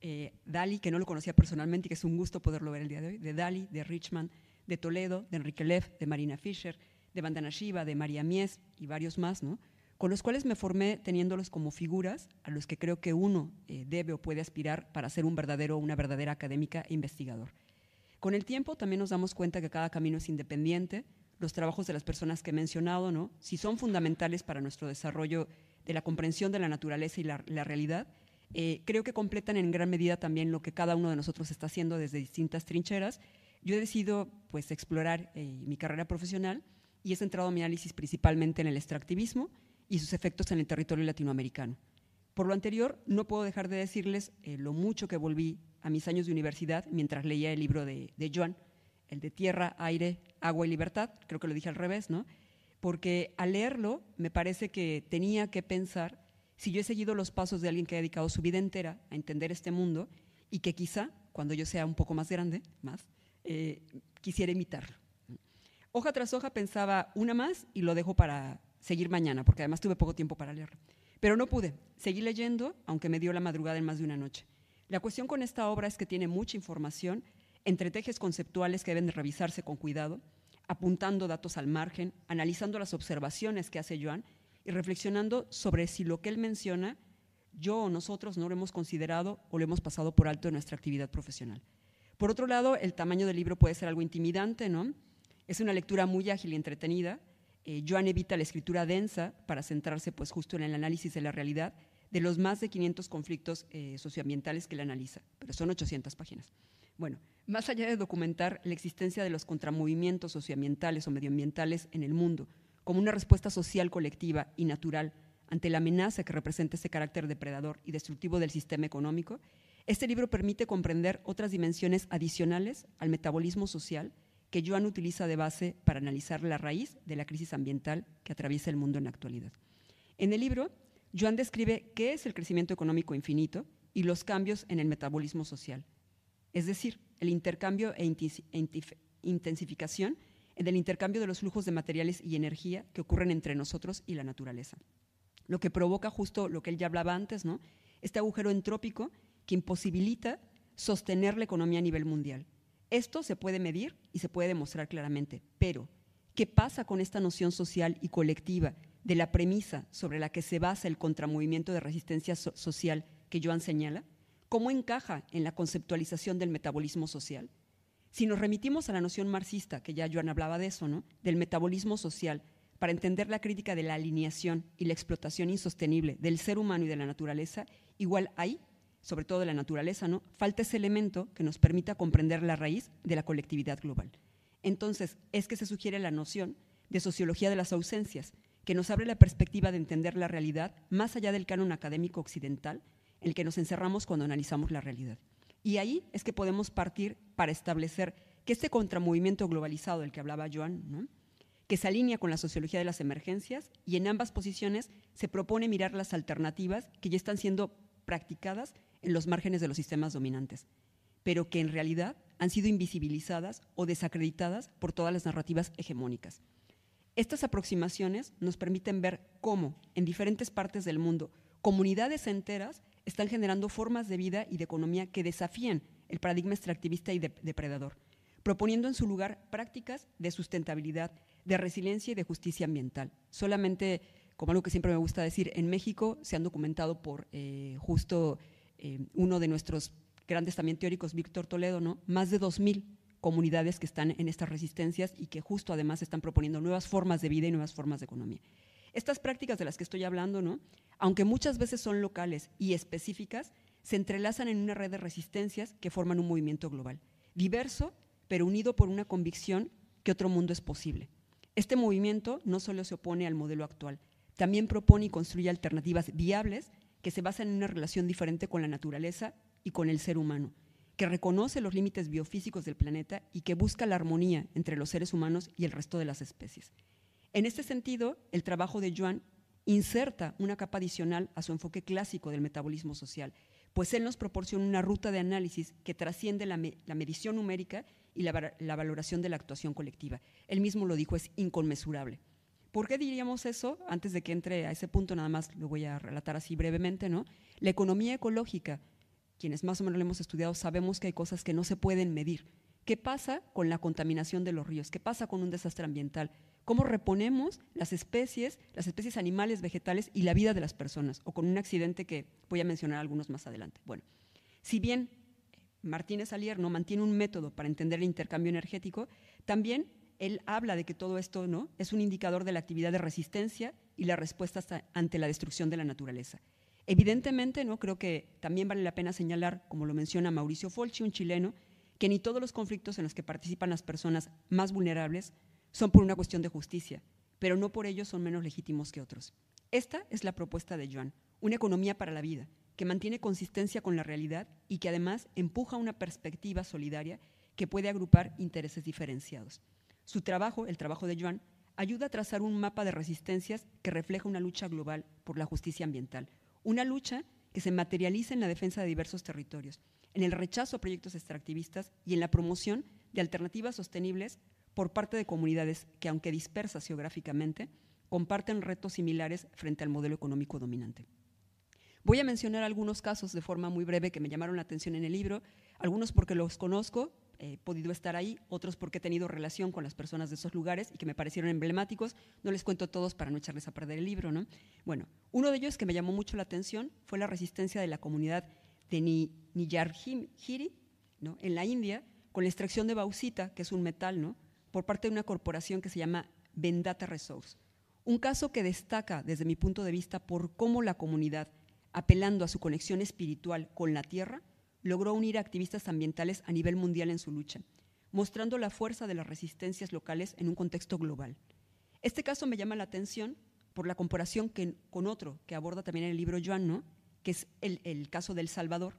eh, Dali, que no lo conocía personalmente y que es un gusto poderlo ver el día de hoy, de Dali, de Richman, de Toledo, de Enrique Leff, de Marina Fischer, de Bandana Shiva, de María Mies y varios más, ¿no? con los cuales me formé teniéndolos como figuras a los que creo que uno eh, debe o puede aspirar para ser un verdadero o una verdadera académica e investigador. Con el tiempo también nos damos cuenta que cada camino es independiente, los trabajos de las personas que he mencionado, ¿no? si son fundamentales para nuestro desarrollo de la comprensión de la naturaleza y la, realidad, eh, creo que completan en gran medida también lo que cada uno de nosotros está haciendo desde distintas trincheras. Yo he decidido pues, explorar eh, mi carrera profesional y he centrado mi análisis principalmente en el extractivismo y sus efectos en el territorio latinoamericano. Por lo anterior, no puedo dejar de decirles eh, lo mucho que volví a mis años de universidad mientras leía el libro de, de Joan, el de Tierra, Aire, Agua y Libertad, creo que lo dije al revés, ¿no? Porque al leerlo me parece que tenía que pensar si yo he seguido los pasos de alguien que ha dedicado su vida entera a entender este mundo y que quizá, cuando yo sea un poco más grande, más, eh, quisiera imitarlo. Hoja tras hoja pensaba una más y lo dejo para seguir mañana, porque además tuve poco tiempo para leerlo. Pero no pude. Seguí leyendo, aunque me dio la madrugada en más de una noche. La cuestión con esta obra es que tiene mucha información, entretejes conceptuales que deben de revisarse con cuidado, apuntando datos al margen, analizando las observaciones que hace Joan y reflexionando sobre si lo que él menciona yo o nosotros no lo hemos considerado o lo hemos pasado por alto en nuestra actividad profesional. Por otro lado, el tamaño del libro puede ser algo intimidante, ¿no? Es una lectura muy ágil y entretenida. Eh, Joan evita la escritura densa para centrarse pues justo en el análisis de la realidad de los más de 500 conflictos eh, socioambientales que él analiza, pero son 800 páginas. Bueno, más allá de documentar la existencia de los contramovimientos socioambientales o medioambientales en el mundo, como una respuesta social colectiva y natural ante la amenaza que representa ese carácter depredador y destructivo del sistema económico, este libro permite comprender otras dimensiones adicionales al metabolismo social que Joan utiliza de base para analizar la raíz de la crisis ambiental que atraviesa el mundo en la actualidad. En el libro, Joan describe qué es el crecimiento económico infinito y los cambios en el metabolismo social, es decir, el intercambio e, e intensificación en el intercambio de los flujos de materiales y energía que ocurren entre nosotros y la naturaleza. Lo que provoca justo lo que él ya hablaba antes, ¿no? Este agujero entrópico que imposibilita sostener la economía a nivel mundial esto se puede medir y se puede demostrar claramente, pero ¿qué pasa con esta noción social y colectiva de la premisa sobre la que se basa el contramovimiento de resistencia social que Joan señala? ¿Cómo encaja en la conceptualización del metabolismo social? Si nos remitimos a la noción marxista, que ya Joan hablaba de eso, del metabolismo social, para entender la crítica de la alineación y la explotación insostenible del ser humano y de la naturaleza, igual hay sobre todo de la naturaleza, ¿no? Falta ese elemento que nos permita comprender la raíz de la colectividad global. Entonces, es que se sugiere la noción de sociología de las ausencias, que nos abre la perspectiva de entender la realidad más allá del canon académico occidental en el que nos encerramos cuando analizamos la realidad. Y ahí es que podemos partir para establecer que este contramovimiento globalizado del que hablaba Joan, que se alinea con la sociología de las emergencias y en ambas posiciones se propone mirar las alternativas que ya están siendo practicadas en los márgenes de los sistemas dominantes, pero que en realidad han sido invisibilizadas o desacreditadas por todas las narrativas hegemónicas. Estas aproximaciones nos permiten ver cómo, en diferentes partes del mundo, comunidades enteras están generando formas de vida y de economía que desafían el paradigma extractivista y depredador, proponiendo en su lugar prácticas de sustentabilidad, de resiliencia y de justicia ambiental. Solamente, como algo que siempre me gusta decir, en México se han documentado por eh, justo eh, uno de nuestros grandes también teóricos, Víctor Toledo, ¿no? más de 2.000 comunidades que están en estas resistencias y que justo además están proponiendo nuevas formas de vida y nuevas formas de economía. Estas prácticas de las que estoy hablando, ¿no? aunque muchas veces son locales y específicas, se entrelazan en una red de resistencias que forman un movimiento global, diverso, pero unido por una convicción que otro mundo es posible. Este movimiento no solo se opone al modelo actual, también propone y construye alternativas viables que se basan en una relación diferente con la naturaleza y con el ser humano, que reconoce los límites biofísicos del planeta y que busca la armonía entre los seres humanos y el resto de las especies. En este sentido, el trabajo de Joan inserta una capa adicional a su enfoque clásico del metabolismo social, pues él nos proporciona una ruta de análisis que trasciende la, medición numérica y la, la, valoración de la actuación colectiva. Él mismo lo dijo, es inconmensurable. ¿Por qué diríamos eso? Antes de que entre a ese punto, nada más lo voy a relatar así brevemente, ¿no? La economía ecológica, quienes más o menos lo hemos estudiado, sabemos que hay cosas que no se pueden medir. ¿Qué pasa con la contaminación de los ríos? ¿Qué pasa con un desastre ambiental? Cómo reponemos las especies, las especies animales, vegetales y la vida de las personas, o con un accidente que voy a mencionar algunos más adelante. Bueno, si bien Martínez Alier no mantiene un método para entender el intercambio energético, también él habla de que todo esto ¿no? es un indicador de la actividad de resistencia y la respuesta ante la destrucción de la naturaleza. Evidentemente, ¿no? creo que también vale la pena señalar, como lo menciona Mauricio Folchi, un chileno, que ni todos los conflictos en los que participan las personas más vulnerables son por una cuestión de justicia, pero no por ello son menos legítimos que otros. Esta es la propuesta de Joan, una economía para la vida, que mantiene consistencia con la realidad y que además empuja una perspectiva solidaria que puede agrupar intereses diferenciados. Su trabajo, el trabajo de Joan, ayuda a trazar un mapa de resistencias que refleja una lucha global por la justicia ambiental, una lucha que se materializa en la defensa de diversos territorios, en el rechazo a proyectos extractivistas y en la promoción de alternativas sostenibles por parte de comunidades que, aunque dispersas geográficamente, comparten retos similares frente al modelo económico dominante. Voy a mencionar algunos casos de forma muy breve que me llamaron la atención en el libro, algunos porque los conozco, he podido estar ahí, otros porque he tenido relación con las personas de esos lugares y que me parecieron emblemáticos. No les cuento todos para no echarles a perder el libro. ¿no? Bueno, uno de ellos que me llamó mucho la atención fue la resistencia de la comunidad de Niyarhiri, ¿no? en la India, con la extracción de bauxita, que es un metal, ¿no? Por parte de una corporación que se llama Vendata Resource. Un caso que destaca desde mi punto de vista por cómo la comunidad, apelando a su conexión espiritual con la tierra, logró unir a activistas ambientales a nivel mundial en su lucha, mostrando la fuerza de las resistencias locales en un contexto global. Este caso me llama la atención por la comparación con otro que aborda también el libro Joan, ¿no? que es el, el caso del Salvador,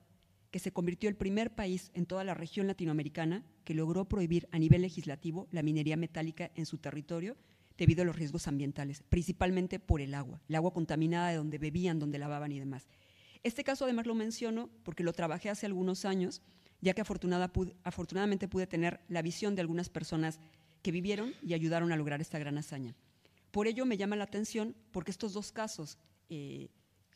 que se convirtió el primer país en toda la región latinoamericana que logró prohibir a nivel legislativo la minería metálica en su territorio debido a los riesgos ambientales, principalmente por el agua, el agua contaminada de donde bebían, donde lavaban y demás. Este caso además lo menciono porque lo trabajé hace algunos años, ya que afortunadamente pude tener la visión de algunas personas que vivieron y ayudaron a lograr esta gran hazaña. Por ello me llama la atención porque estos dos casos eh,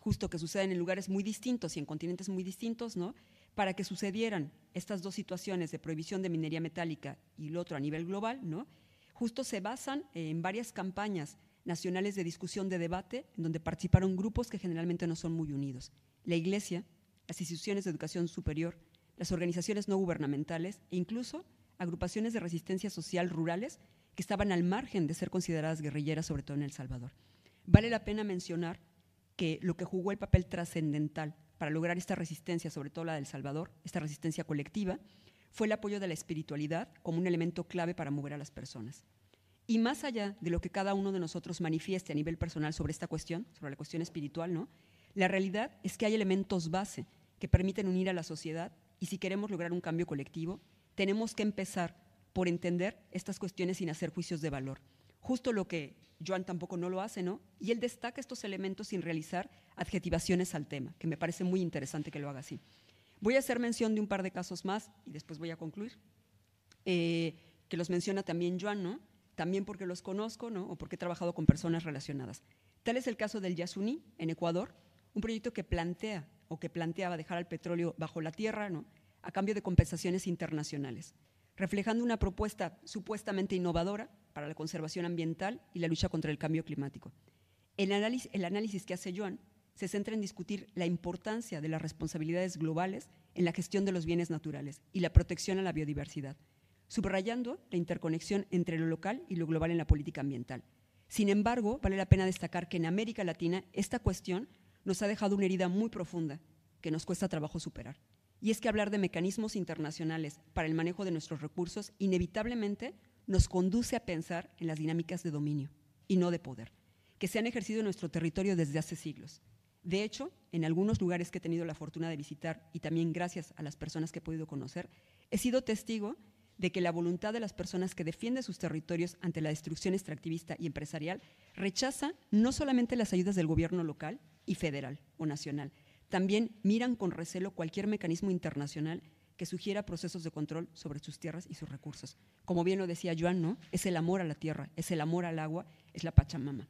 justo que suceden en lugares muy distintos y en continentes muy distintos, ¿no? Para que sucedieran estas dos situaciones de prohibición de minería metálica y el otro a nivel global, ¿no? Justo se basan en varias campañas nacionales de discusión de debate en donde participaron grupos que generalmente no son muy unidos. La Iglesia, las instituciones de educación superior, las organizaciones no gubernamentales e incluso agrupaciones de resistencia social rurales que estaban al margen de ser consideradas guerrilleras, sobre todo en El Salvador. Vale la pena mencionar que lo que jugó el papel trascendental para lograr esta resistencia, sobre todo la del Salvador, esta resistencia colectiva, fue el apoyo de la espiritualidad como un elemento clave para mover a las personas. Y más allá de lo que cada uno de nosotros manifieste a nivel personal sobre esta cuestión, sobre la cuestión espiritual, ¿no? La realidad es que hay elementos base que permiten unir a la sociedad y si queremos lograr un cambio colectivo, tenemos que empezar por entender estas cuestiones sin hacer juicios de valor. Justo lo que Joan tampoco no lo hace, ¿no? Y él destaca estos elementos sin realizar adjetivaciones al tema, que me parece muy interesante que lo haga así. Voy a hacer mención de un par de casos más y después voy a concluir, eh, que los menciona también Joan, ¿no? También porque los conozco, ¿no? O porque he trabajado con personas relacionadas. Tal es el caso del Yasuní, en Ecuador, un proyecto que plantea o que planteaba dejar al petróleo bajo la tierra, ¿no? A cambio de compensaciones internacionales reflejando una propuesta supuestamente innovadora para la conservación ambiental y la lucha contra el cambio climático. El análisis, que hace Joan se centra en discutir la importancia de las responsabilidades globales en la gestión de los bienes naturales y la protección a la biodiversidad, subrayando la interconexión entre lo local y lo global en la política ambiental. Sin embargo, vale la pena destacar que en América Latina esta cuestión nos ha dejado una herida muy profunda que nos cuesta trabajo superar. Y es que hablar de mecanismos internacionales para el manejo de nuestros recursos inevitablemente nos conduce a pensar en las dinámicas de dominio y no de poder, que se han ejercido en nuestro territorio desde hace siglos. De hecho, en algunos lugares que he tenido la fortuna de visitar y también gracias a las personas que he podido conocer, he sido testigo de que la voluntad de las personas que defienden sus territorios ante la destrucción extractivista y empresarial rechaza no solamente las ayudas del gobierno local y federal o nacional, también miran con recelo cualquier mecanismo internacional que sugiera procesos de control sobre sus tierras y sus recursos. Como bien lo decía Joan, ¿no? Es el amor a la tierra, es el amor al agua, es la Pachamama.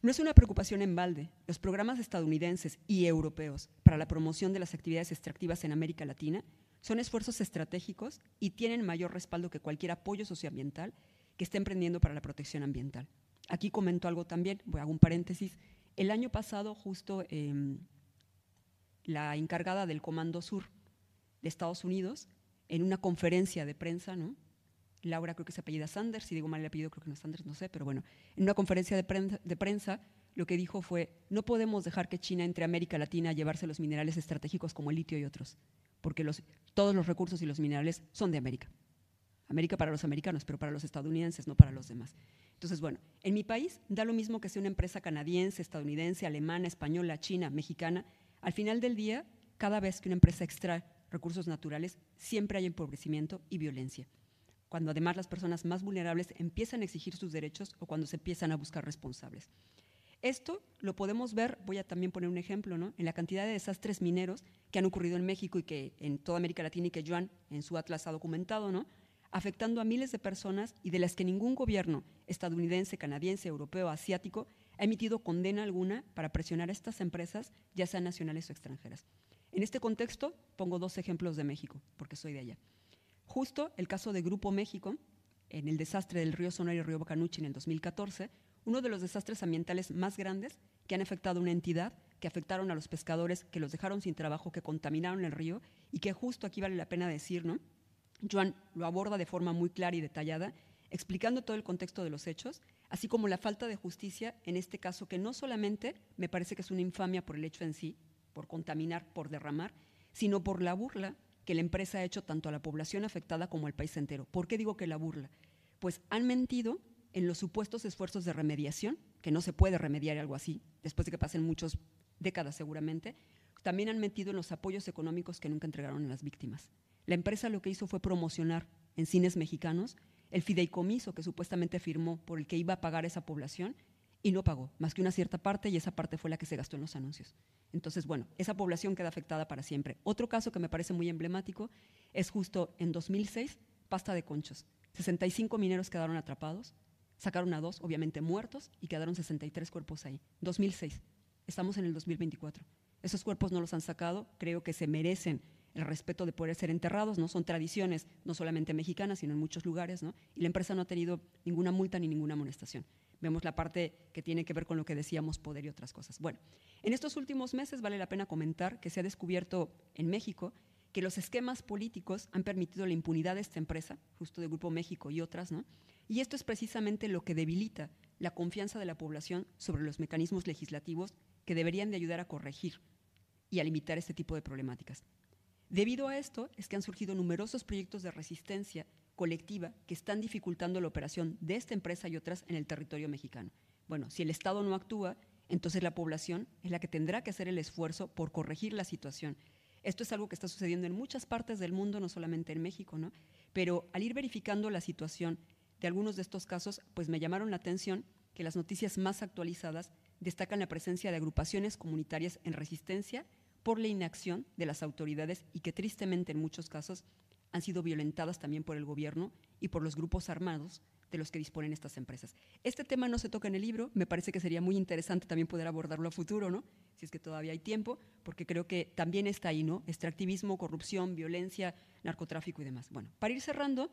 No es una preocupación en balde. Los programas estadounidenses y europeos para la promoción de las actividades extractivas en América Latina son esfuerzos estratégicos y tienen mayor respaldo que cualquier apoyo socioambiental que esté emprendiendo para la protección ambiental. Aquí comento algo también, voy a un paréntesis. El año pasado, justo eh, la encargada del Comando Sur de Estados Unidos, en una conferencia de prensa, ¿no? Laura creo que se apellida Sanders, si digo mal el apellido creo que no es Sanders, no sé, pero bueno, en una conferencia de prensa, de prensa lo que dijo fue, no podemos dejar que China entre a América Latina a llevarse los minerales estratégicos como el litio y otros, porque todos los recursos y los minerales son de América. América para los americanos, pero para los estadounidenses, no para los demás. Entonces, bueno, en mi país da lo mismo que sea una empresa canadiense, estadounidense, alemana, española, china, mexicana. Al final del día, cada vez que una empresa extrae recursos naturales, siempre hay empobrecimiento y violencia. Cuando además las personas más vulnerables empiezan a exigir sus derechos o cuando se empiezan a buscar responsables. Esto lo podemos ver, voy a también poner un ejemplo, ¿no? en la cantidad de desastres mineros que han ocurrido en México y que en toda América Latina y que Joan en su atlas ha documentado, ¿no? afectando a miles de personas y de las que ningún gobierno estadounidense, canadiense, europeo, asiático ha emitido condena alguna para presionar a estas empresas, ya sean nacionales o extranjeras. En este contexto pongo dos ejemplos de México, porque soy de allá. Justo el caso de Grupo México, en el desastre del río Sonora y río Bacanuchi en el 2014, uno de los desastres ambientales más grandes que han afectado a una entidad, que afectaron a los pescadores, que los dejaron sin trabajo, que contaminaron el río y que justo aquí vale la pena decir, ¿no? Joan lo aborda de forma muy clara y detallada, explicando todo el contexto de los hechos, así como la falta de justicia en este caso, que no solamente me parece que es una infamia por el hecho en sí, por contaminar, por derramar, sino por la burla que la empresa ha hecho tanto a la población afectada como al país entero. ¿Por qué digo que la burla? Pues han mentido en los supuestos esfuerzos de remediación, que no se puede remediar algo así, después de que pasen muchas décadas seguramente, también han mentido en los apoyos económicos que nunca entregaron a las víctimas. La empresa lo que hizo fue promocionar en cines mexicanos el fideicomiso que supuestamente firmó por el que iba a pagar esa población y no pagó, más que una cierta parte, y esa parte fue la que se gastó en los anuncios. Entonces, bueno, esa población queda afectada para siempre. Otro caso que me parece muy emblemático es justo en 2006, pasta de conchos. 65 mineros quedaron atrapados, sacaron a dos, obviamente muertos, y quedaron 63 cuerpos ahí. 2006. Estamos en el 2024. Esos cuerpos no los han sacado, creo que se merecen el respeto de poder ser enterrados, ¿no? Son tradiciones no solamente mexicanas, sino en muchos lugares, ¿no? Y la empresa no ha tenido ninguna multa ni ninguna amonestación. Vemos la parte que tiene que ver con lo que decíamos, poder y otras cosas. Bueno, en estos últimos meses vale la pena comentar que se ha descubierto en México que los esquemas políticos han permitido la impunidad de esta empresa, justo de Grupo México y otras, ¿no? Y esto es precisamente lo que debilita la confianza de la población sobre los mecanismos legislativos que deberían de ayudar a corregir y a limitar este tipo de problemáticas. Debido a esto es que han surgido numerosos proyectos de resistencia colectiva que están dificultando la operación de esta empresa y otras en el territorio mexicano. Bueno, si el Estado no actúa, entonces la población es la que tendrá que hacer el esfuerzo por corregir la situación. Esto es algo que está sucediendo en muchas partes del mundo, no solamente en México, ¿no? Pero al ir verificando la situación de algunos de estos casos, pues me llamaron la atención que las noticias más actualizadas destacan la presencia de agrupaciones comunitarias en resistencia por la inacción de las autoridades y que tristemente en muchos casos han sido violentadas también por el gobierno y por los grupos armados de los que disponen estas empresas. Este tema no se toca en el libro, me parece que sería muy interesante también poder abordarlo a futuro, ¿no? Si es que todavía hay tiempo, porque creo que también está ahí, ¿no? Extractivismo, corrupción, violencia, narcotráfico y demás. Bueno, para ir cerrando,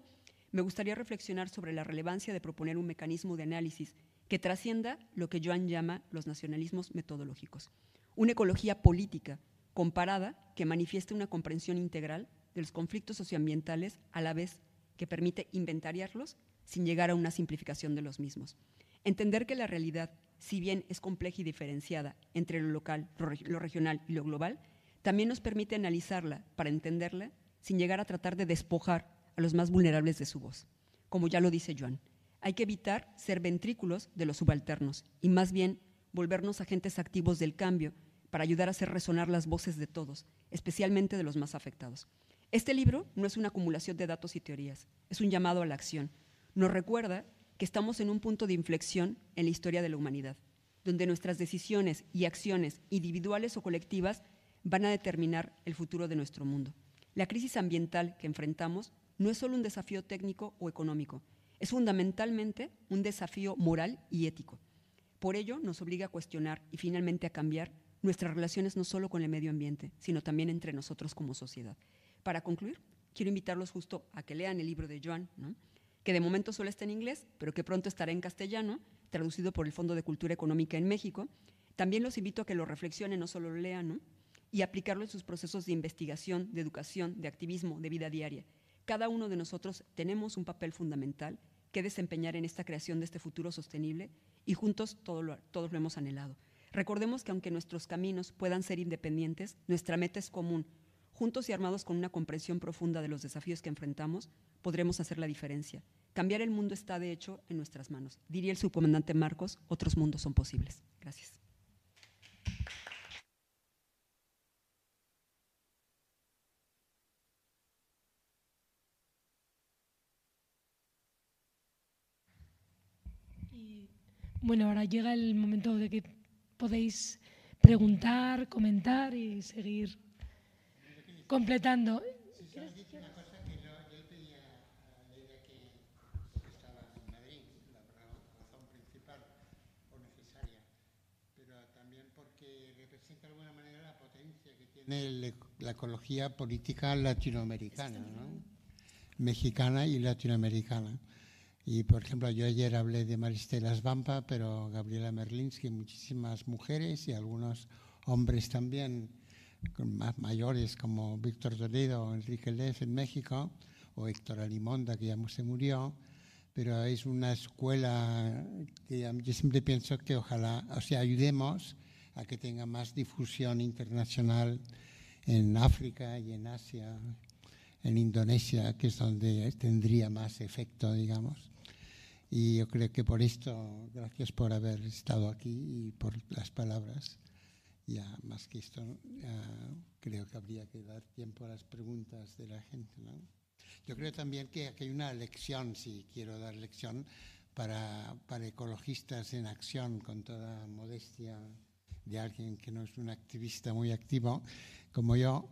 me gustaría reflexionar sobre la relevancia de proponer un mecanismo de análisis que trascienda lo que Joan llama los nacionalismos metodológicos. Una ecología política comparada que manifieste una comprensión integral de los conflictos socioambientales a la vez que permite inventariarlos sin llegar a una simplificación de los mismos. Entender que la realidad, si bien es compleja y diferenciada entre lo local, lo regional y lo global, también nos permite analizarla para entenderla sin llegar a tratar de despojar a los más vulnerables de su voz. Como ya lo dice Joan, hay que evitar ser ventrículos de los subalternos y más bien volvernos agentes activos del cambio para ayudar a hacer resonar las voces de todos, especialmente de los más afectados. Este libro no es una acumulación de datos y teorías, es un llamado a la acción. Nos recuerda que estamos en un punto de inflexión en la historia de la humanidad, donde nuestras decisiones y acciones individuales o colectivas van a determinar el futuro de nuestro mundo. La crisis ambiental que enfrentamos no es solo un desafío técnico o económico, es fundamentalmente un desafío moral y ético. Por ello, nos obliga a cuestionar y finalmente a cambiar nuestras relaciones no solo con el medio ambiente, sino también entre nosotros como sociedad. Para concluir, quiero invitarlos justo a que lean el libro de Joan, que de momento solo está en inglés, pero que pronto estará en castellano, traducido por el Fondo de Cultura Económica en México. También los invito a que lo reflexionen, no solo lo lean, y aplicarlo en sus procesos de investigación, de educación, de activismo, de vida diaria. Cada uno de nosotros tenemos un papel fundamental que desempeñar en esta creación de este futuro sostenible y juntos todos lo hemos anhelado. Recordemos que aunque nuestros caminos puedan ser independientes, nuestra meta es común. Juntos y armados con una comprensión profunda de los desafíos que enfrentamos, podremos hacer la diferencia. Cambiar el mundo está, de hecho, en nuestras manos. Diría el subcomandante Marcos, otros mundos son posibles. Gracias. Bueno, ahora llega el momento de que podéis preguntar, comentar y seguir completando. tiene la ecología política latinoamericana, ¿no? mexicana y latinoamericana. Y, por ejemplo, yo ayer hablé de Maristela Svampa, pero Gabriela Merlinsky, muchísimas mujeres y algunos hombres también, más mayores como Víctor Toledo o Enrique Leff en México, o Héctor Alimonda, que ya se murió, pero es una escuela que yo siempre pienso que ojalá, o sea, ayudemos a que tenga más difusión internacional en África y en Asia, en Indonesia, que es donde tendría más efecto, digamos. Y yo creo que por esto, gracias por haber estado aquí y por las palabras. Ya más que esto, creo que habría que dar tiempo a las preguntas de la gente. ¿no? Yo creo también que aquí hay una lección, si quiero dar lección, para, para ecologistas en acción, con toda modestia de alguien que no es un activista muy activo como yo,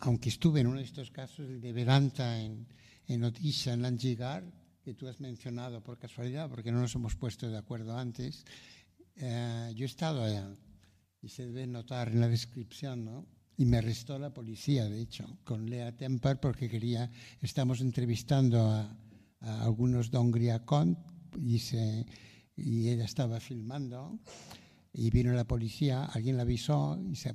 aunque estuve en uno de estos casos, el de Vedanta en, en Otisha, en Lanjigar, que tú has mencionado por casualidad, porque no nos hemos puesto de acuerdo antes, eh, yo he estado allá y se debe notar en la descripción, ¿no? Y me arrestó la policía, de hecho, con Lea Temper, porque quería, estamos entrevistando a, algunos de Hungría y, se, y ella estaba filmando y vino la policía, alguien la avisó y se,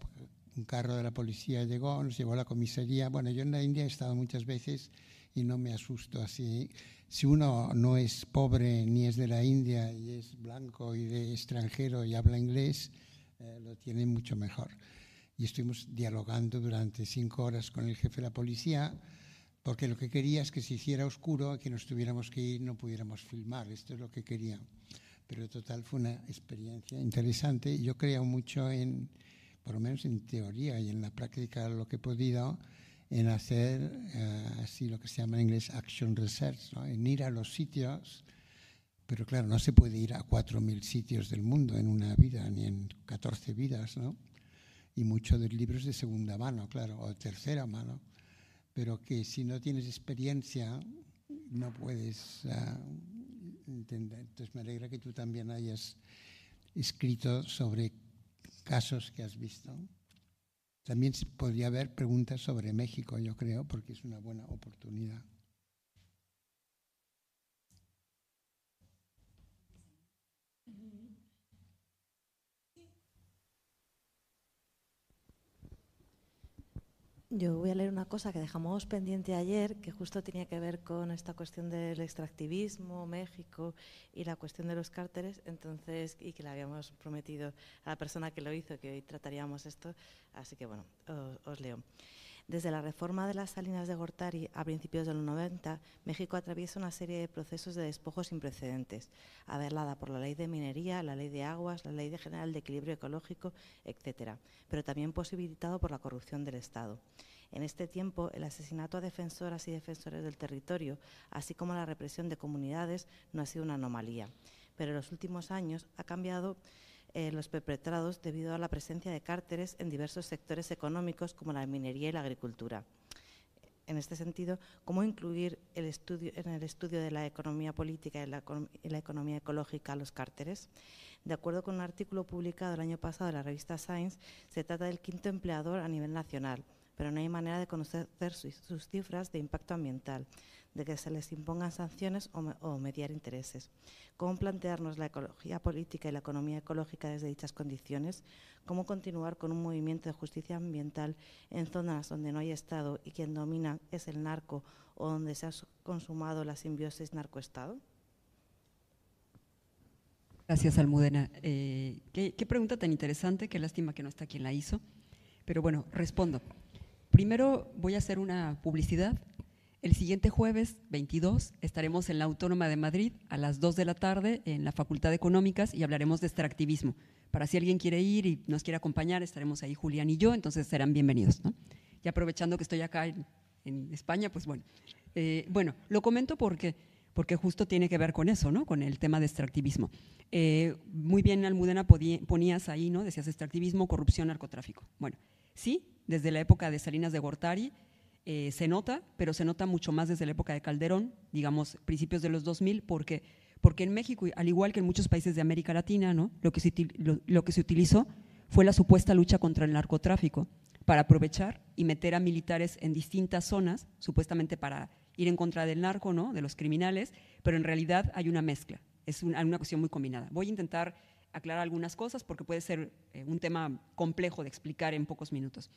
un carro de la policía llegó, nos llevó a la comisaría. Bueno, yo en la India he estado muchas veces y no me asusto así si uno no es pobre ni es de la India y es blanco y de extranjero y habla inglés, eh, lo tiene mucho mejor. Y estuvimos dialogando durante cinco horas con el jefe de la policía, porque lo que quería es que se hiciera oscuro, que nos tuviéramos que ir, no pudiéramos filmar. Esto es lo que quería. Pero total fue una experiencia interesante. Yo creo mucho en, por lo menos en teoría y en la práctica, lo que he podido en hacer eh, así lo que se llama en inglés action research, en ir a los sitios, pero claro, no se puede ir a 4.000 sitios del mundo en una vida, ni en 14 vidas, ¿no? Y mucho del libro es de segunda mano, claro, o tercera mano, pero que si no tienes experiencia no puedes uh, entender. Entonces me alegra que tú también hayas escrito sobre casos que has visto. También podría haber preguntas sobre México, yo creo, porque es una buena oportunidad. Yo voy a leer una cosa que dejamos pendiente ayer, que justo tenía que ver con esta cuestión del extractivismo, México y la cuestión de los cárteres, entonces, y que le habíamos prometido a la persona que lo hizo que hoy trataríamos esto, así que bueno, os, os leo. Desde la reforma de las salinas de Gortari a principios de los 90, México atraviesa una serie de procesos de despojo sin precedentes, avalada por la ley de minería, la ley de aguas, la ley general de equilibrio ecológico, etcétera, pero también posibilitado por la corrupción del Estado. En este tiempo, el asesinato a defensoras y defensores del territorio, así como la represión de comunidades, no ha sido una anomalía. Pero en los últimos años ha cambiado eh, los perpetrados debido a la presencia de cárteres en diversos sectores económicos como la minería y la agricultura. En este sentido, ¿cómo incluir el estudio, en el estudio de la economía política y la, economía ecológica los cárteres? De acuerdo con un artículo publicado el año pasado en la revista Science, se trata del quinto empleador a nivel nacional, pero no hay manera de conocer sus cifras de impacto ambiental de que se les impongan sanciones o, mediar intereses. ¿Cómo plantearnos la ecología política y la economía ecológica desde dichas condiciones? ¿Cómo continuar con un movimiento de justicia ambiental en zonas donde no hay Estado y quien domina es el narco o donde se ha consumado la simbiosis narco-Estado? Gracias, Almudena. Eh, ¿qué, qué pregunta tan interesante, qué lástima que no está quien la hizo. Pero bueno, respondo. Primero voy a hacer una publicidad el siguiente jueves 22 estaremos en la Autónoma de Madrid a las 2 de la tarde en la Facultad de Económicas y hablaremos de extractivismo. Para si alguien quiere ir y nos quiere acompañar, estaremos ahí Julián y yo, entonces serán bienvenidos. Y aprovechando que estoy acá en, en España, pues bueno. Eh, bueno, lo comento porque, porque justo tiene que ver con eso, ¿no? con el tema de extractivismo. Eh, muy bien, Almudena, ponías ahí, ¿no? decías extractivismo, corrupción, narcotráfico. Bueno, sí, desde la época de Salinas de Gortari, eh, se nota, pero se nota mucho más desde la época de Calderón, digamos, principios de los 2000, porque, porque en México, al igual que en muchos países de América Latina, ¿no? lo, que se, lo, que se utilizó fue la supuesta lucha contra el narcotráfico para aprovechar y meter a militares en distintas zonas, supuestamente para ir en contra del narco, ¿no? de los criminales, pero en realidad hay una mezcla, es una, una cuestión muy combinada. Voy a intentar aclarar algunas cosas porque puede ser eh, un tema complejo de explicar en pocos minutos.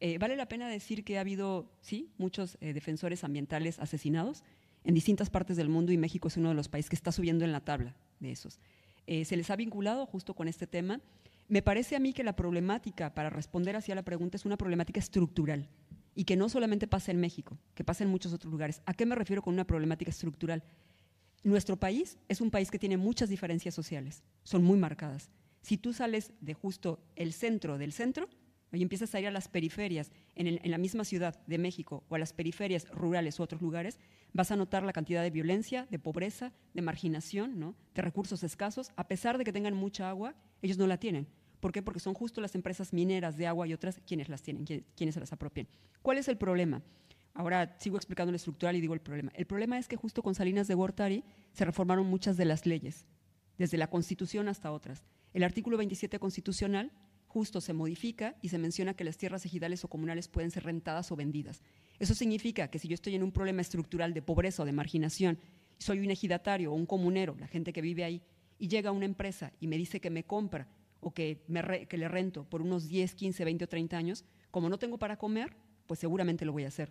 Eh, vale la pena decir que ha habido, sí, muchos eh, defensores ambientales asesinados en distintas partes del mundo y México es uno de los países que está subiendo en la tabla de esos. Eh, se les ha vinculado justo con este tema. Me parece a mí que la problemática, para responder hacia la pregunta, es una problemática estructural y que no solamente pasa en México, que pasa en muchos otros lugares. ¿A qué me refiero con una problemática estructural? Nuestro país es un país que tiene muchas diferencias sociales, son muy marcadas. Si tú sales de justo el centro del centro, y empiezas a ir a las periferias en, la misma ciudad de México o a las periferias rurales u otros lugares, vas a notar la cantidad de violencia, de pobreza, de marginación, ¿no? de recursos escasos. A pesar de que tengan mucha agua, ellos no la tienen. ¿Por qué? Porque son justo las empresas mineras de agua y otras quienes las tienen, quienes se las apropian. ¿Cuál es el problema? Ahora sigo explicando lo estructural y digo el problema. El problema es que justo con Salinas de Gortari se reformaron muchas de las leyes, desde la Constitución hasta otras. El artículo 27 constitucional justo se modifica y se menciona que las tierras ejidales o comunales pueden ser rentadas o vendidas. Eso significa que si yo estoy en un problema estructural de pobreza o de marginación, soy un ejidatario o un comunero, la gente que vive ahí, y llega una empresa y me dice que me compra o que, me que le rento por unos 10, 15, 20 o 30 años, como no tengo para comer, pues seguramente lo voy a hacer.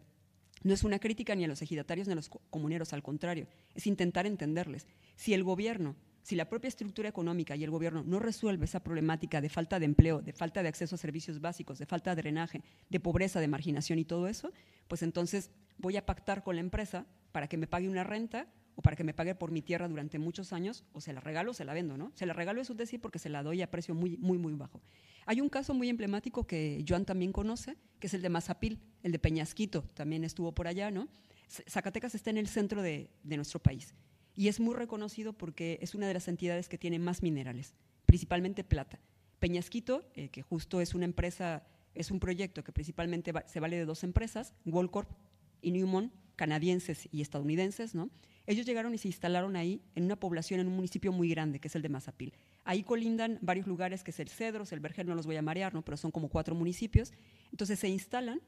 No es una crítica ni a los ejidatarios ni a los comuneros, al contrario, es intentar entenderles. Si el gobierno si la propia estructura económica y el gobierno no resuelve esa problemática de falta de empleo, de falta de acceso a servicios básicos, de falta de drenaje, de pobreza, de marginación y todo eso, pues entonces voy a pactar con la empresa para que me pague una renta o para que me pague por mi tierra durante muchos años, o se la regalo o se la vendo, ¿no? Se la regalo es un decir porque se la doy a precio muy, muy, muy bajo. Hay un caso muy emblemático que Joan también conoce, que es el de Mazapil, el de Peñasquito, también estuvo por allá, ¿no? Zacatecas está en el centro de, de nuestro país y es muy reconocido porque es una de las entidades que tiene más minerales, principalmente plata. Peñasquito, eh, que justo es una empresa, es un proyecto que principalmente se vale de dos empresas, Goldcorp y Newmont, canadienses y estadounidenses, ¿no? Ellos llegaron y se instalaron ahí en una población, en un municipio muy grande, que es el de Mazapil. Ahí colindan varios lugares, que es el Cedros, el Vergel, no los voy a marear, ¿no? pero son como cuatro municipios. Entonces se instalan,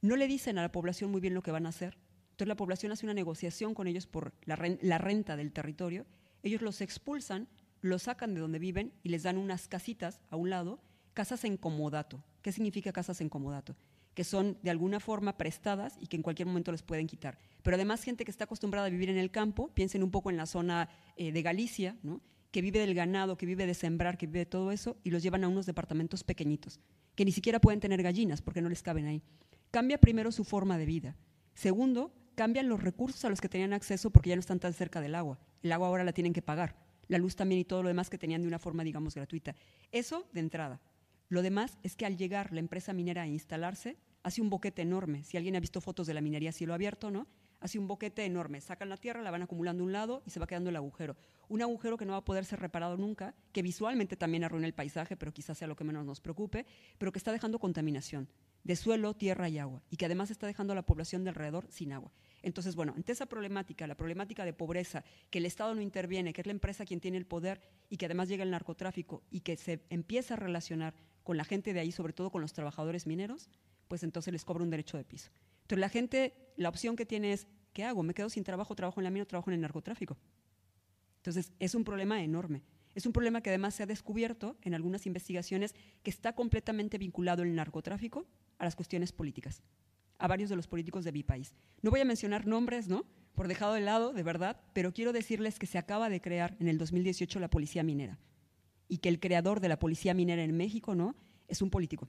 no le dicen a la población muy bien lo que van a hacer, entonces la población hace una negociación con ellos por la, renta del territorio, ellos los expulsan, los sacan de donde viven y les dan unas casitas a un lado, casas en comodato. ¿Qué significa casas en comodato? que son de alguna forma prestadas y que en cualquier momento les pueden quitar. Pero además gente que está acostumbrada a vivir en el campo, piensen un poco en la zona eh, de Galicia, ¿no? que vive del ganado, que vive de sembrar, que vive de todo eso, y los llevan a unos departamentos pequeñitos, que ni siquiera pueden tener gallinas porque no les caben ahí. Cambia primero su forma de vida. Segundo, cambian los recursos a los que tenían acceso porque ya no están tan cerca del agua. El agua ahora la tienen que pagar. La luz también y todo lo demás que tenían de una forma, digamos, gratuita. Eso de entrada. Lo demás es que al llegar la empresa minera a instalarse, hace un boquete enorme. Si alguien ha visto fotos de la minería a cielo abierto, ¿no? Hace un boquete enorme. Sacan la tierra, la van acumulando a un lado y se va quedando el agujero. Un agujero que no va a poder ser reparado nunca, que visualmente también arruina el paisaje, pero quizás sea lo que menos nos preocupe, pero que está dejando contaminación de suelo, tierra y agua, y que además está dejando a la población de alrededor sin agua. Entonces, bueno, ante esa problemática, la problemática de pobreza, que el Estado no interviene, que es la empresa quien tiene el poder y que además llega el narcotráfico y que se empieza a relacionar con la gente de ahí, sobre todo con los trabajadores mineros, pues entonces les cobra un derecho de piso. Entonces la gente, la opción que tiene es, ¿qué hago? ¿Me quedo sin trabajo, trabajo en la mina trabajo en el narcotráfico? Entonces es un problema enorme. Es un problema que además se ha descubierto en algunas investigaciones que está completamente vinculado el narcotráfico a las cuestiones políticas, a varios de los políticos de mi país. No voy a mencionar nombres, ¿no? Por dejado de lado, de verdad, pero quiero decirles que se acaba de crear en el 2018 la Policía Minera y que el creador de la Policía Minera en México, ¿no? Es un político.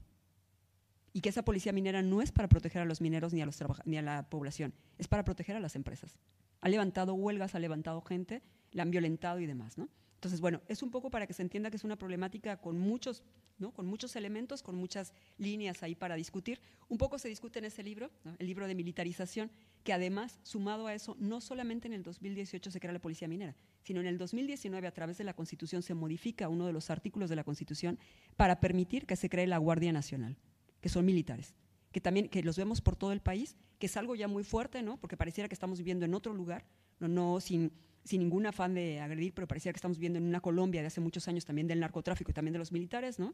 Y que esa Policía Minera no es para proteger a los mineros ni a, los ni a la población, es para proteger a las empresas. Ha levantado huelgas, ha levantado gente, la han violentado y demás, ¿no? Entonces, bueno, es un poco para que se entienda que es una problemática con muchos, ¿no? con muchos elementos, con muchas líneas ahí para discutir. Un poco se discute en ese libro, el libro de militarización, que además, sumado a eso, no solamente en el 2018 se crea la Policía Minera, sino en el 2019 a través de la Constitución se modifica uno de los artículos de la Constitución para permitir que se cree la Guardia Nacional, que son militares que también que los vemos por todo el país, que es algo ya muy fuerte, ¿no? Porque pareciera que estamos viviendo en otro lugar, no, no sin sin ningún afán de agredir, pero parecía que estamos viendo en una Colombia de hace muchos años también del narcotráfico y también de los militares, ¿no?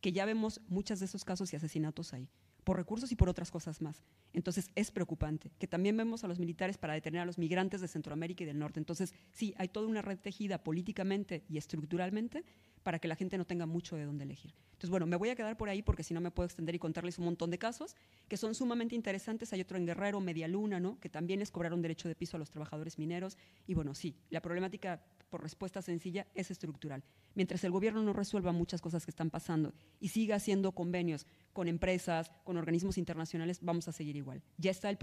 que ya vemos muchos de esos casos y asesinatos ahí, por recursos y por otras cosas más. Entonces es preocupante, que también vemos a los militares para detener a los migrantes de Centroamérica y del Norte. Entonces sí, hay toda una red tejida políticamente y estructuralmente para que la gente no tenga mucho de dónde elegir. Entonces, bueno, me voy a quedar por ahí porque si no me puedo extender y contarles un montón de casos que son sumamente interesantes. Hay otro en Guerrero, Media Luna, ¿no? que también les cobraron derecho de piso a los trabajadores mineros. Y bueno, sí, la problemática por respuesta sencilla es estructural. Mientras el gobierno no resuelva muchas cosas que están pasando y siga haciendo convenios con empresas, con organismos internacionales, vamos a seguir igual. Ya está el,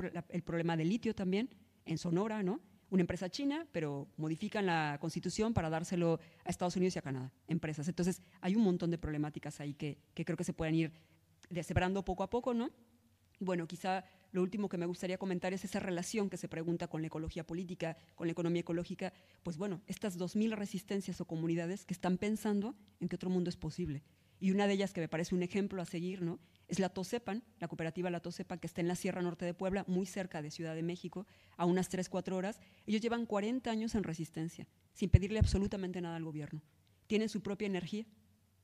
problema del litio también en Sonora, ¿no? una empresa china, pero modifican la constitución para dárselo a Estados Unidos y a Canadá, empresas. Entonces, hay un montón de problemáticas ahí que, creo que se pueden ir deshebrando poco a poco, ¿no? Bueno, quizá lo último que me gustaría comentar es esa relación que se pregunta con la ecología política, con la economía ecológica. Pues bueno, estas 2.000 resistencias o comunidades que están pensando en que otro mundo es posible. Y una de ellas que me parece un ejemplo a seguir, ¿no? es la Tosepan, la cooperativa La Tosepan, que está en la Sierra Norte de Puebla, muy cerca de Ciudad de México, a unas 3, 4 horas. Ellos llevan 40 años en resistencia, sin pedirle absolutamente nada al gobierno. Tienen su propia energía,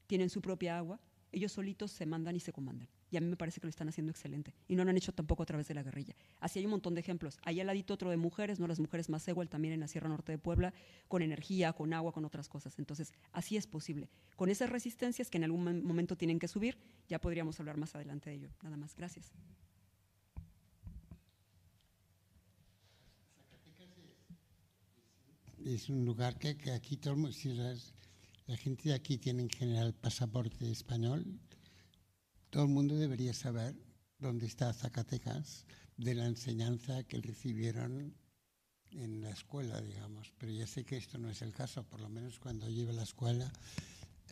tienen su propia agua, ellos solitos se mandan y se comandan. Y a mí me parece que lo están haciendo excelente. Y no lo han hecho tampoco a través de la guerrilla. Así hay un montón de ejemplos. Ahí al ladito otro de mujeres, ¿no? Las mujeres más igual también en la Sierra Norte de Puebla, con energía, con agua, con otras cosas. Entonces, así es posible. Con esas resistencias que en algún momento tienen que subir, ya podríamos hablar más adelante de ello. Nada más. Gracias. Es un lugar que, aquí todo la gente de aquí tiene en general pasaporte español, todo el mundo debería saber dónde está Zacatecas de la enseñanza que recibieron en la escuela, digamos. Pero ya sé que esto no es el caso, por lo menos cuando yo iba a la escuela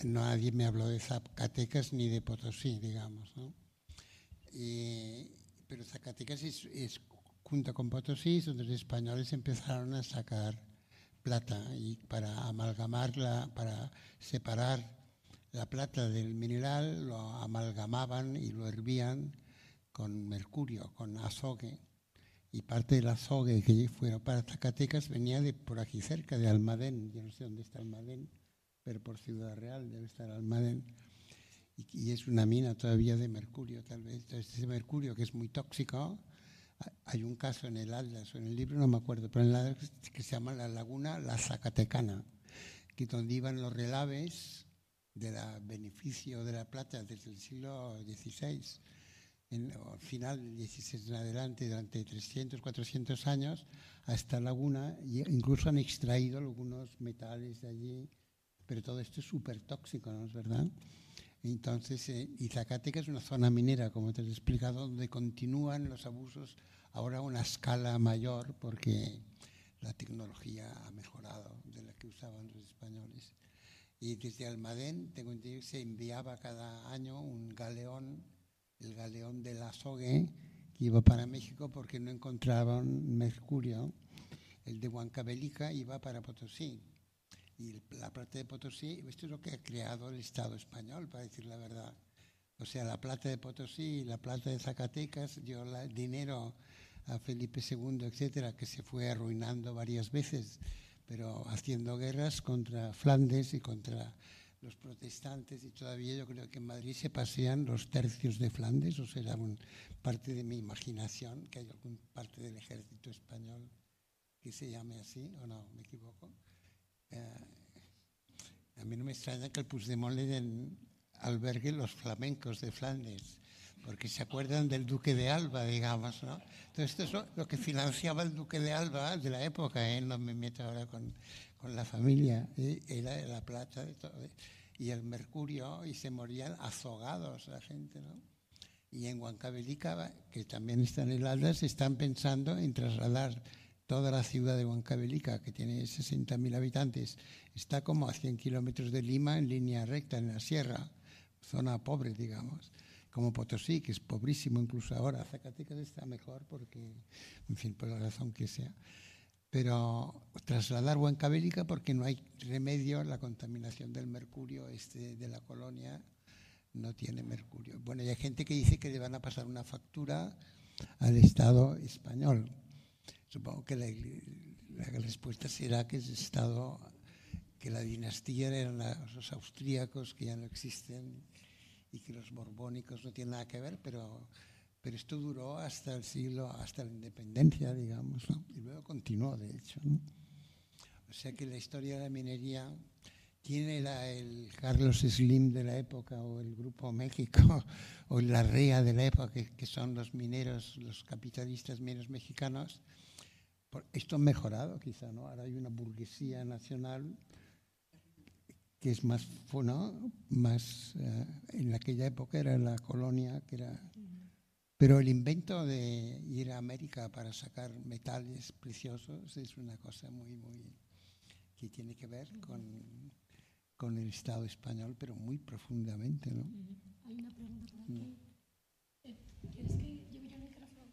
nadie me habló de Zacatecas ni de Potosí, digamos. pero Zacatecas es, junto con Potosí, donde los españoles empezaron a sacar plata y para amalgamarla, para separar la plata del mineral lo amalgamaban y lo hervían con mercurio, con azogue. Y parte del azogue que fuera para Zacatecas venía de por aquí cerca, de Almadén. Yo no sé dónde está Almadén, pero por Ciudad Real debe estar Almadén. Y, es una mina todavía de mercurio, tal vez. Entonces, ese mercurio que es muy tóxico, hay un caso en el Atlas o en el libro, no me acuerdo, pero en la que se llama la laguna La Zacatecana, que donde iban los relaves del beneficio de la plata desde el siglo XVI al final del 16 en adelante, durante 300, 400 años, a esta laguna, y incluso han extraído algunos metales de allí, pero todo esto es súper tóxico, ¿no es verdad? Entonces, eh, y Zacatecas es una zona minera, como te he explicado, donde continúan los abusos ahora a una escala mayor, porque la tecnología ha mejorado de la que usaban los españoles. Y desde Almadén, tengo entendido que se enviaba cada año un galeón el galeón de la Sogue, que iba para México porque no encontraban mercurio. El de Huancavelica iba para Potosí. Y la plata de Potosí, esto es lo que ha creado el Estado español, para decir la verdad. O sea, la plata de Potosí y la plata de Zacatecas dio el dinero a Felipe II, etcétera, que se fue arruinando varias veces, pero haciendo guerras contra Flandes y contra los protestantes y todavía yo creo que en Madrid se pasean los tercios de Flandes, o será un, parte de mi imaginación, que hay algún parte del ejército español que se llame así, o no, me equivoco. Eh, a mí no me extraña que el Puigdemont le albergue los flamencos de Flandes, porque se acuerdan del duque de Alba, digamos, ¿no? Entonces esto es lo, que financiaba el duque de Alba de la época, ¿eh? no me meto ahora con, con la familia, ¿eh? era la plata ¿eh? y el mercurio, y se morían azogados la gente, ¿no? Y en Huancavelica, que también está en el Aldas, están pensando en trasladar toda la ciudad de Huancavelica, que tiene 60.000 habitantes, está como a 100 kilómetros de Lima en línea recta, en la sierra, zona pobre, digamos como Potosí, que es pobrísimo incluso ahora. Zacatecas está mejor porque, en fin, por la razón que sea pero trasladar Huancavelica porque no hay remedio, la contaminación del mercurio este de la colonia no tiene mercurio. Bueno, y hay gente que dice que le van a pasar una factura al Estado español. Supongo que la, respuesta será que es Estado, que la dinastía eran los austríacos que ya no existen y que los borbónicos no tienen nada que ver, pero pero esto duró hasta el siglo, hasta la independencia, digamos, y luego continuó, de hecho. O sea que la historia de la minería tiene el Carlos Slim de la época o el Grupo México *laughs* o la REA de la época, que, son los mineros, los capitalistas mineros mexicanos. Esto ha mejorado quizá, ¿no? Ahora hay una burguesía nacional que es más, ¿no? más eh, en aquella época era la colonia, que era pero el invento de ir a América para sacar metales preciosos es una cosa muy, muy que tiene que ver con, con el Estado español, pero muy profundamente, ¿no? Hay una pregunta por aquí. Eh, ¿Quieres que lleve yo el micrófono?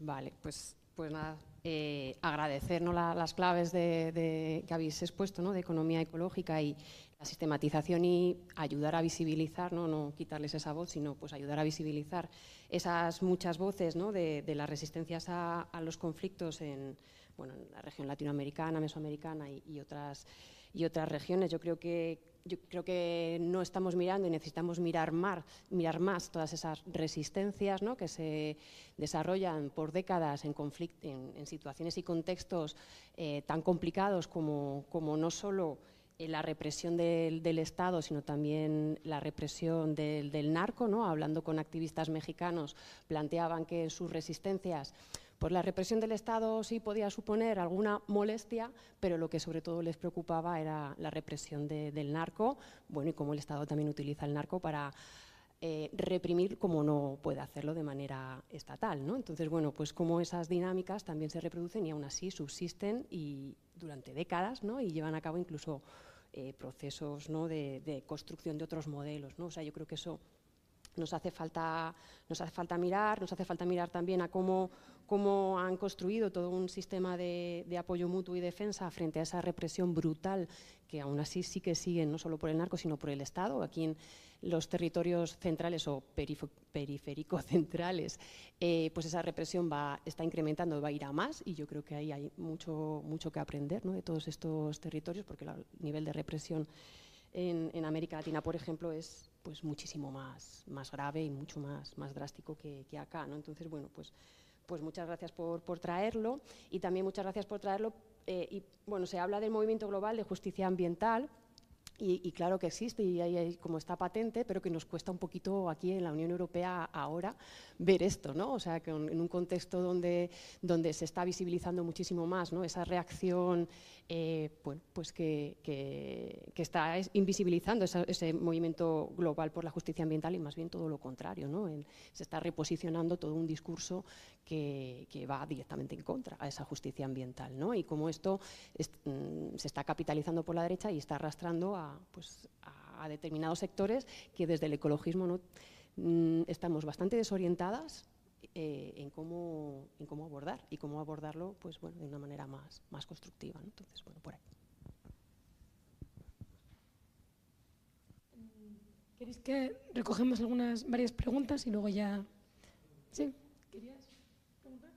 Vale, pues, pues nada, eh, agradecer las claves de, que habéis expuesto ¿no? de economía ecológica y la sistematización y ayudar a visibilizar, no, no quitarles esa voz, sino pues ayudar a visibilizar esas muchas voces ¿no? de, las resistencias a, los conflictos en, bueno, en la región latinoamericana, mesoamericana y, otras, y otras regiones. Yo creo que yo creo que no estamos mirando y necesitamos mirar más, mirar más todas esas resistencias ¿no? que se desarrollan por décadas en, en, situaciones y contextos eh, tan complicados como, como no solo eh, la represión del, Estado, sino también la represión del, del narco. ¿no? Hablando con activistas mexicanos, planteaban que sus resistencias pues la represión del Estado sí podía suponer alguna molestia, pero lo que sobre todo les preocupaba era la represión del narco, bueno, y cómo el Estado también utiliza el narco para eh, reprimir como no puede hacerlo de manera estatal. ¿no? Entonces, bueno, pues como esas dinámicas también se reproducen y aún así subsisten y durante décadas ¿no? y llevan a cabo incluso eh, procesos ¿no? de, de, construcción de otros modelos. ¿no? O sea, yo creo que eso nos hace falta, nos hace falta mirar, nos hace falta mirar también a cómo, cómo han construido todo un sistema de, apoyo mutuo y defensa frente a esa represión brutal que aún así sí que siguen, no solo por el narco, sino por el Estado. Aquí en los territorios centrales o periféricos *laughs* centrales, eh, pues esa represión va, está incrementando, va a ir a más y yo creo que ahí hay mucho, mucho que aprender de todos estos territorios porque el nivel de represión en, América Latina, por ejemplo, es pues muchísimo más, más grave y mucho más, más drástico que, que acá. ¿no? Entonces, bueno, pues pues muchas gracias por, traerlo y también muchas gracias por traerlo eh, y, bueno, se habla del movimiento global de justicia ambiental, y, claro que existe y ahí, como está patente, pero que nos cuesta un poquito aquí en la Unión Europea ahora ver esto, ¿no? O sea, que en un contexto donde, donde se está visibilizando muchísimo más ¿no? esa reacción eh, bueno, pues que, que, está invisibilizando ese movimiento global por la justicia ambiental y más bien todo lo contrario. ¿no? se está reposicionando todo un discurso que, que, va directamente en contra a esa justicia ambiental. ¿no? Y como esto mm, se está capitalizando por la derecha y está arrastrando a, pues, a, determinados sectores que desde el ecologismo ¿no? Mm, estamos bastante desorientadas eh, en, cómo, en cómo abordar y cómo abordarlo pues, bueno, de una manera más, más constructiva. Entonces, bueno, por ahí. ¿Queréis que recogemos algunas varias preguntas y luego ya... ¿Sí? ¿Querías preguntar?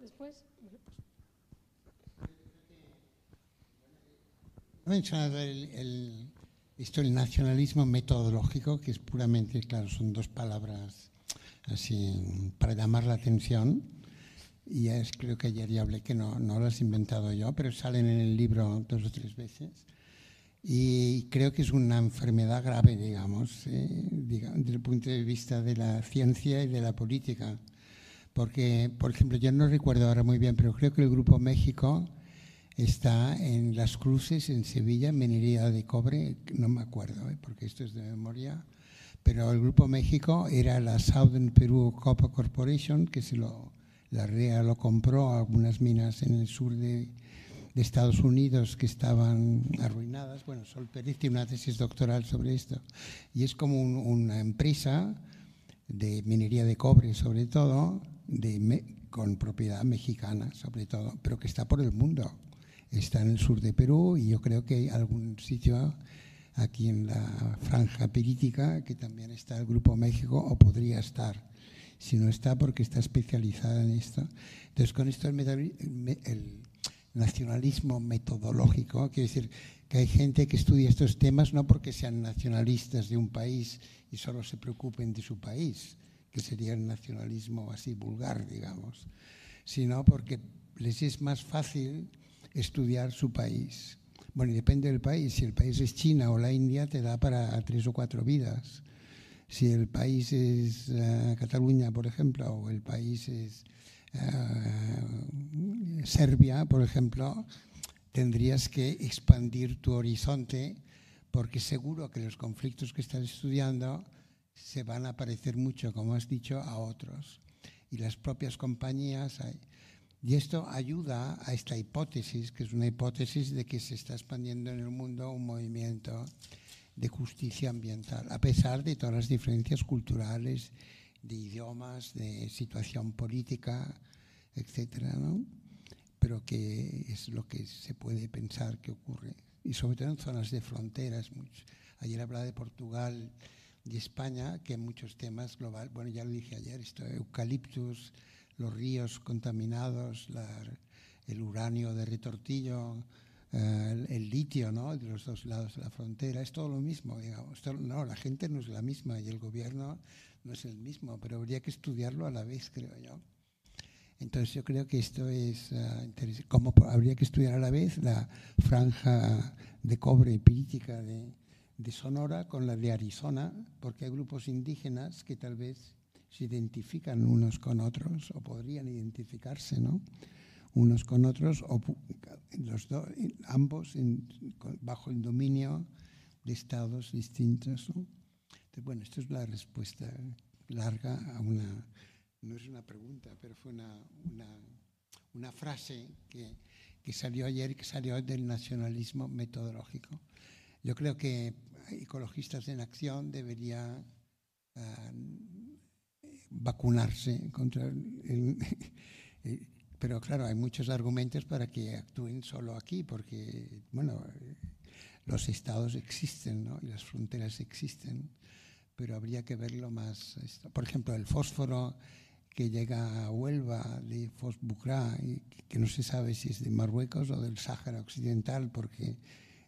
Después. He mencionado el, el, esto el nacionalismo metodológico, que es puramente, claro, son dos palabras así para llamar la atención. Y es, creo que ayer ya hablé que no, no las he inventado yo, pero salen en el libro dos o tres veces. Y creo que es una enfermedad grave, digamos, eh, digamos, desde el punto de vista de la ciencia y de la política. Porque, por ejemplo, yo no recuerdo ahora muy bien, pero creo que el Grupo México está en Las Cruces, en Sevilla, minería de cobre, no me acuerdo, ¿eh? porque esto es de memoria, pero el Grupo México era la Southern Peru Copper Corporation, que se lo, la REA lo compró, algunas minas en el sur de, de Estados Unidos que estaban arruinadas. Bueno, Sol Pérez tiene una tesis doctoral sobre esto. Y es como una empresa de minería de cobre, sobre todo, de, con propiedad mexicana, sobre todo, pero que está por el mundo está en el sur de Perú y yo creo que hay algún sitio aquí en la franja perítica que también está el Grupo México o podría estar. Si no está, porque está especializada en esto. Entonces, con esto el, nacionalismo metodológico, quiere decir que hay gente que estudia estos temas no porque sean nacionalistas de un país y solo se preocupen de su país, que sería el nacionalismo así vulgar, digamos, sino porque les es más fácil estudiar su país. Bueno, y depende del país. Si el país es China o la India, te da para tres o cuatro vidas. Si el país es uh, Cataluña, por ejemplo, o el país es uh, Serbia, por ejemplo, tendrías que expandir tu horizonte porque seguro que los conflictos que estás estudiando se van a parecer mucho, como has dicho, a otros. Y las propias compañías, hay, y esto ayuda a esta hipótesis, que es una hipótesis de que se está expandiendo en el mundo un movimiento de justicia ambiental, a pesar de todas las diferencias culturales, de idiomas, de situación política, etcétera, ¿no? Pero que es lo que se puede pensar que ocurre. Y sobre todo en zonas de fronteras. Ayer hablaba de Portugal y España, que hay muchos temas global. Bueno, ya lo dije ayer, esto, eucaliptus, los ríos contaminados, el uranio de retortillo, eh, el, litio ¿no? de los dos lados de la frontera, es todo lo mismo. Digamos. No, la gente no es la misma y el gobierno no es el mismo, pero habría que estudiarlo a la vez, creo yo. Entonces yo creo que esto es uh, interesante. Como habría que estudiar a la vez la franja de cobre política de, de Sonora con la de Arizona, porque hay grupos indígenas que tal vez se identifican unos con otros o podrían identificarse, ¿no? Unos con otros o los ambos bajo el dominio de estados distintos. ¿no? Entonces, bueno, esto es la respuesta larga a una, no es una pregunta, pero fue una, una, una frase que, que, salió ayer que salió del nacionalismo metodológico. Yo creo que Ecologistas en Acción debería uh, vacunarse contra el, *laughs* pero claro, hay muchos argumentos para que actúen solo aquí, porque, bueno, los estados existen, ¿no? Y las fronteras existen, pero habría que verlo más. Por ejemplo, el fósforo que llega a Huelva de Fosbucrá, que no se sabe si es de Marruecos o del Sáhara Occidental, porque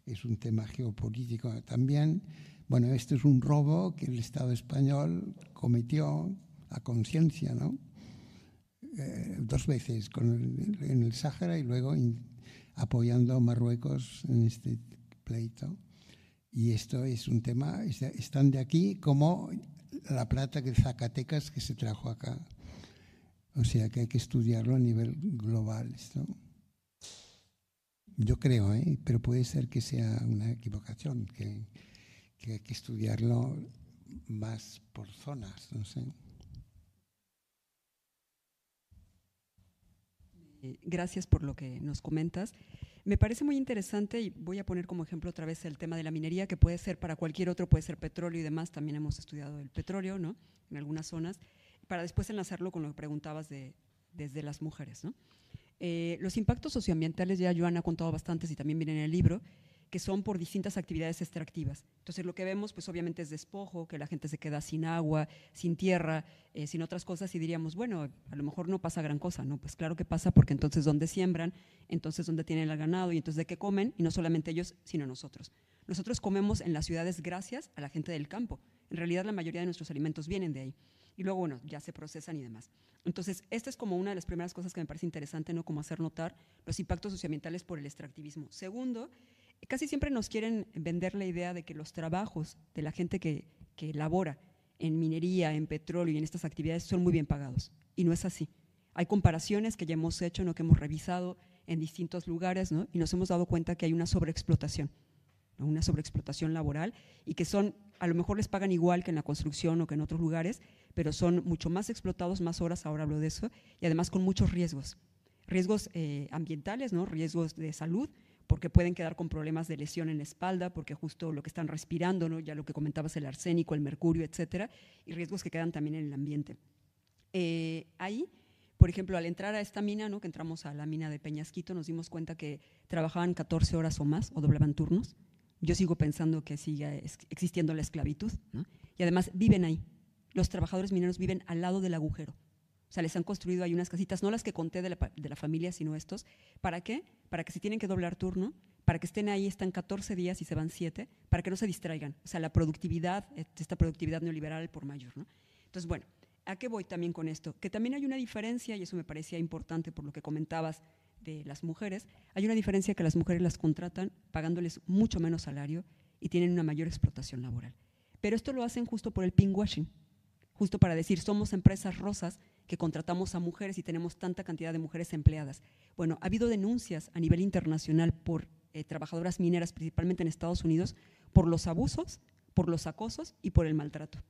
es un tema geopolítico también. Bueno, esto es un robo que el Estado español cometió a conciencia, ¿no? Eh, dos veces con el- en el Sáhara y luego apoyando a Marruecos en este pleito. Y esto es un tema, están de aquí como la plata de Zacatecas que se trajo acá. O sea que hay que estudiarlo a nivel global. Esto. Yo creo, ¿eh? pero puede ser que sea una equivocación, que, que hay que estudiarlo más por zonas, no sé. Eh, Gracias por lo que nos comentas. Me parece muy interesante y voy a poner como ejemplo otra vez el tema de la minería, que puede ser para cualquier otro, puede ser petróleo y demás. También hemos estudiado el petróleo, ¿no? En algunas zonas, para después enlazarlo con lo que preguntabas de, desde las mujeres, ¿no? Eh, los impactos socioambientales, ya Joana ha contado bastantes y también vienen en el libro, que son por distintas actividades extractivas. Entonces, lo que vemos, pues obviamente es despojo, que la gente se queda sin agua, sin tierra, eh, sin otras cosas, y diríamos, bueno, a lo mejor no pasa gran cosa, ¿no? Pues claro que pasa, porque entonces, ¿dónde siembran? Entonces, ¿dónde tienen el ganado? Y entonces, ¿de qué comen? Y no solamente ellos, sino nosotros. Nosotros comemos en las ciudades gracias a la gente del campo. En realidad, la mayoría de nuestros alimentos vienen de ahí. Y luego, bueno, ya se procesan y demás. Entonces, esta es como una de las primeras cosas que me parece interesante, ¿no? Como hacer notar los impactos socioambientales por el extractivismo. Segundo, casi siempre nos quieren vender la idea de que los trabajos de la gente que, que labora en minería, en petróleo y en estas actividades son muy bien pagados. Y no es así. Hay comparaciones que ya hemos hecho, ¿no? que hemos revisado en distintos lugares, ¿no? y nos hemos dado cuenta que hay una sobreexplotación, una sobreexplotación laboral, y que son, a lo mejor les pagan igual que en la construcción o que en otros lugares, pero son mucho más explotados, más horas, ahora hablo de eso, y además con muchos riesgos. Riesgos eh, ambientales, ¿no? riesgos de salud, porque pueden quedar con problemas de lesión en la espalda, porque justo lo que están respirando, ¿no? ya lo que comentabas, el arsénico, el mercurio, etcétera, y riesgos que quedan también en el ambiente. Eh, ahí, por ejemplo, al entrar a esta mina, ¿no? que entramos a la mina de Peñasquito, nos dimos cuenta que trabajaban 14 horas o más o doblaban turnos. Yo sigo pensando que sigue existiendo la esclavitud, ¿no? y además viven ahí. Los trabajadores mineros viven al lado del agujero. Sea, les han construido ahí unas casitas, no las que conté de la, de la familia, sino estos. ¿Para qué? Para que si tienen que doblar turno, para que estén ahí, están 14 días y se van 7, para que no se distraigan. O sea, la productividad, eh, esta productividad neoliberal por mayor. ¿no? Entonces, bueno, ¿a qué voy también con esto? Que también hay una diferencia, y eso me parecía importante por lo que comentabas de las mujeres, hay una diferencia que las mujeres las contratan pagándoles mucho menos salario y tienen una mayor explotación laboral. Pero esto lo hacen justo por el pinkwashing, justo para decir, somos empresas rosas que contratamos a mujeres y tenemos tanta cantidad de mujeres empleadas. Bueno, ha habido denuncias a nivel internacional por eh, trabajadoras mineras, principalmente en Estados Unidos, por los abusos, por los acosos y por el maltrato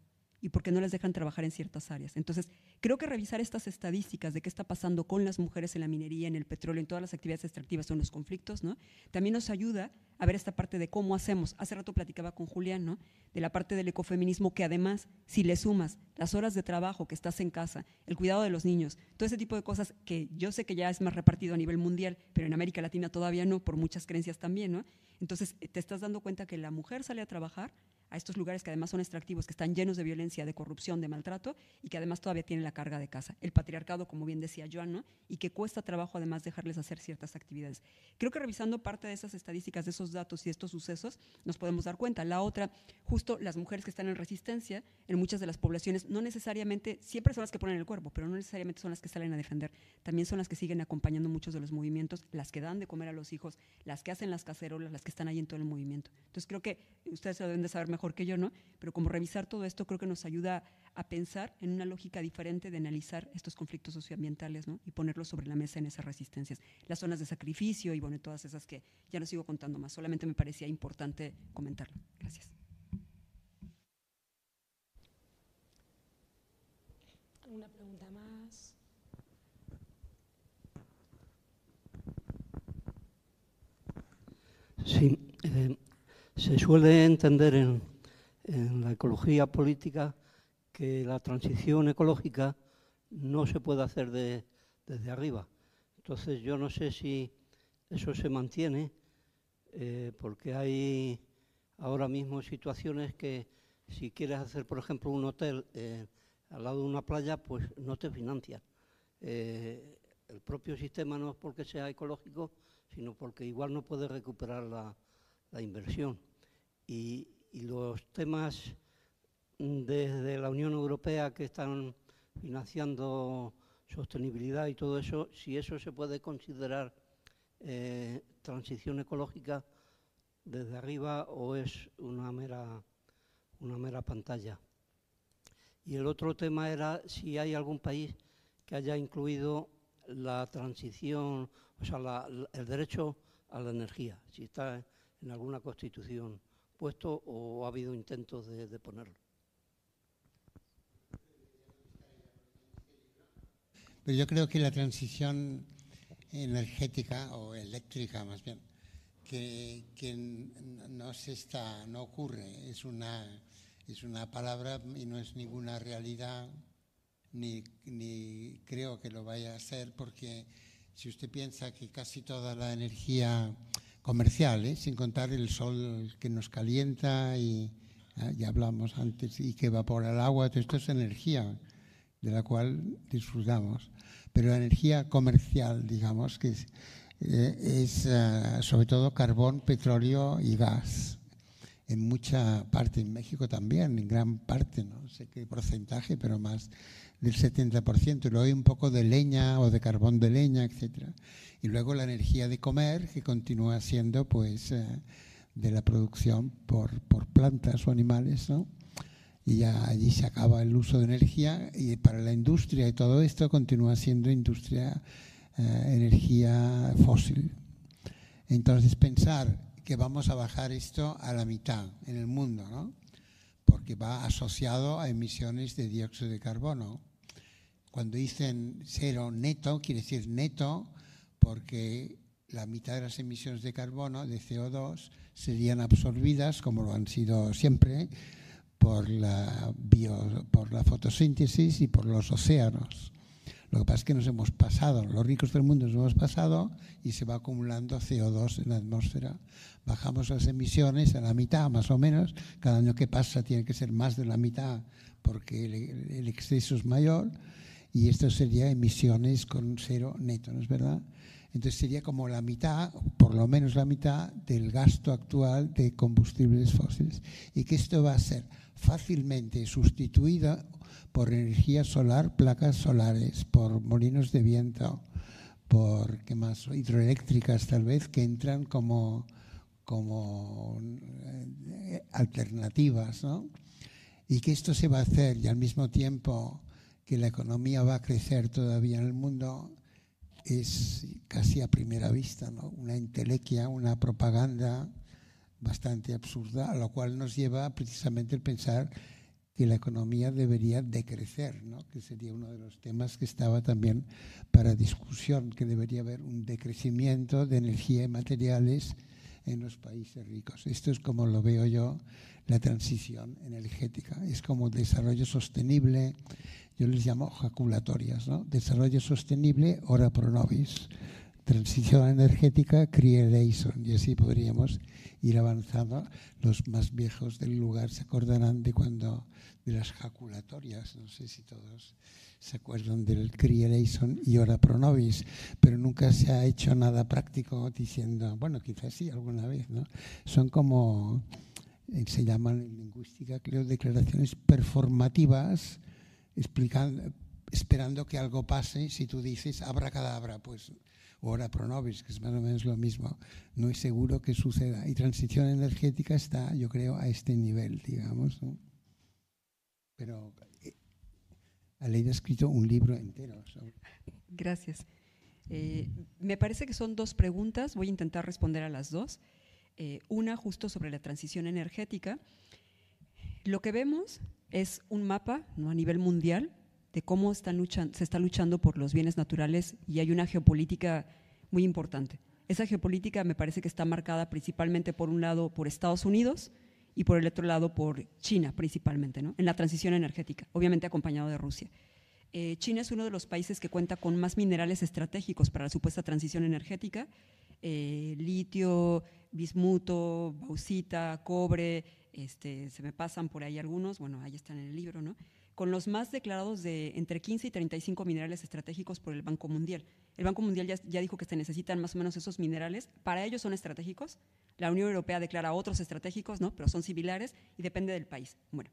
y porque no les dejan trabajar en ciertas áreas. Entonces, creo que revisar estas estadísticas de qué está pasando con las mujeres en la minería, en el petróleo, en todas las actividades extractivas o en los conflictos, ¿no? también nos ayuda a ver esta parte de cómo hacemos. Hace rato platicaba con Julián, ¿no? de la parte del ecofeminismo, que además, si le sumas las horas de trabajo que estás en casa, el cuidado de los niños, todo ese tipo de cosas que yo sé que ya es más repartido a nivel mundial, pero en América Latina todavía no, por muchas creencias también, ¿no? Entonces, te estás dando cuenta que la mujer sale a trabajar a estos lugares que además son extractivos, que están llenos de violencia, de corrupción, de maltrato y que además todavía tienen la carga de casa. El patriarcado, como bien decía Joan, ¿no? y que cuesta trabajo además dejarles hacer ciertas actividades. Creo que revisando parte de esas estadísticas, de esos datos y de estos sucesos, nos podemos dar cuenta. La otra, justo las mujeres que están en resistencia, en muchas de las poblaciones, no necesariamente, siempre son las que ponen el cuerpo, pero no necesariamente son las que salen a defender. También son las que siguen acompañando muchos de los movimientos, las que dan de comer a los hijos, las que hacen las cacerolas, las que están ahí en todo el movimiento. Entonces creo que ustedes lo deben de saber mejor que yo, ¿no? Pero como revisar todo esto creo que nos ayuda a pensar en una lógica diferente de analizar estos conflictos socioambientales, ¿no? Y ponerlos sobre la mesa en esas resistencias. Las zonas de sacrificio y bueno, todas esas que ya no sigo contando más, solamente me parecía importante comentarlo. Gracias. ¿Alguna pregunta más? Sí, eh, se suele entender en, la ecología política que la transición ecológica no se puede hacer de- desde arriba. Entonces yo no sé si eso se mantiene, eh, porque hay ahora mismo situaciones que si quieres hacer, por ejemplo, un hotel eh, al lado de una playa, pues no te financia. Eh, el propio sistema no es porque sea ecológico, sino porque igual no puede recuperar la, la inversión. Y, los temas desde la Unión Europea que están financiando sostenibilidad y todo eso, si eso se puede considerar eh, transición ecológica desde arriba o es una mera, una mera pantalla. Y el otro tema era si hay algún país que haya incluido la transición, o sea, el derecho a la energía, si está en alguna constitución puesto o ha habido intentos de ponerlo. Pero yo creo que la transición energética o eléctrica más bien, que, no se está, no ocurre, es una, es una palabra y no es ninguna realidad, ni, ni creo que lo vaya a ser, porque si usted piensa que casi toda la energía comercial, ¿eh? sin contar el sol que nos calienta y ¿eh? ya hablamos antes, y que evapora el agua, todo esto es energía de la cual disfrutamos pero la energía comercial, digamos, que es, eh, eh, sobre todo carbón, petróleo y gas. En mucha parte, en México también, en gran parte, no sé qué porcentaje, pero más del 70%. Y luego hay un poco de leña o de carbón de leña, etc. Y luego la energía de comer, que continúa siendo pues eh, de la producción por, por plantas o animales, ¿no? y ya allí se acaba el uso de energía y para la industria y todo esto continúa siendo industria eh, energía fósil. Entonces pensar que vamos a bajar esto a la mitad en el mundo, ¿no? porque va asociado a emisiones de dióxido de carbono. Cuando dicen cero neto, quiere decir neto porque la mitad de las emisiones de carbono, de CO2, serían absorbidas, como lo han sido siempre, por la, bio, por la fotosíntesis y por los océanos. Lo que pasa es que nos hemos pasado, los ricos del mundo nos hemos pasado y se va acumulando CO2 en la atmósfera. Bajamos las emisiones a la mitad más o menos, cada año que pasa tiene que ser más de la mitad porque el, exceso es mayor y esto sería emisiones con cero neto, ¿no es verdad? Entonces sería como la mitad, por lo menos la mitad, del gasto actual de combustibles fósiles. ¿Y que esto va a ser? fácilmente sustituida por energía solar, placas solares, por molinos de viento, por ¿qué más? hidroeléctricas tal vez, que entran como, como eh, alternativas. ¿no? Y que esto se va a hacer y al mismo tiempo que la economía va a crecer todavía en el mundo, es casi a primera vista, ¿no? una entelequia, una propaganda bastante absurda, a lo cual nos lleva precisamente el pensar que la economía debería decrecer, ¿no? que sería uno de los temas que estaba también para discusión, que debería haber un decrecimiento de energía y materiales en los países ricos. Esto es como lo veo yo la transición energética. Es como desarrollo sostenible, yo les llamo jaculatorias, ¿no? Desarrollo sostenible, ora pro nobis. Transición energética, creation. Y así podríamos ir avanzando. Los más viejos del lugar se acordarán de cuando, de las jaculatorias, no sé si todos se acuerdan del Creation y ora pro nobis, pero nunca se ha hecho nada práctico diciendo, bueno, quizás sí alguna vez, ¿no? Son como, eh, se llaman en lingüística, creo, declaraciones performativas, explicando, esperando que algo pase. Si tú dices abracadabra, pues ora pro nobis, que es más o menos lo mismo, no es seguro que suceda. Y transición energética está, yo creo, a este nivel, digamos. Pero eh, Aleida ha escrito un libro entero. Gracias. Eh, me parece que son dos preguntas, voy a intentar responder a las dos. Eh, una justo sobre la transición energética. Lo que vemos es un mapa ¿no? a nivel mundial de cómo se está luchando por los bienes naturales y hay una geopolítica muy importante. Esa geopolítica me parece que está marcada principalmente por un lado por Estados Unidos y por el otro lado por China principalmente, ¿no? en la transición energética, obviamente acompañado de Rusia. Eh, China es uno de los países que cuenta con más minerales estratégicos para la supuesta transición energética, eh, litio, bismuto, bauxita, cobre, este, se me pasan por ahí algunos, bueno, ahí están en el libro, ¿no? con los más declarados de entre 15 y 35 minerales estratégicos por el Banco Mundial. El Banco Mundial ya, dijo que se necesitan más o menos esos minerales. Para ellos son estratégicos. La Unión Europea declara otros estratégicos, ¿no? pero son similares y depende del país. Bueno,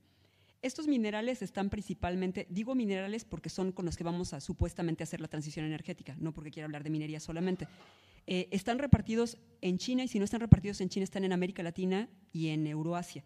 Estos minerales están principalmente, digo minerales porque son con los que vamos a supuestamente hacer la transición energética, no porque quiero hablar de minería solamente. Eh, están repartidos en China y si no están repartidos en China están en América Latina y en Euroasia.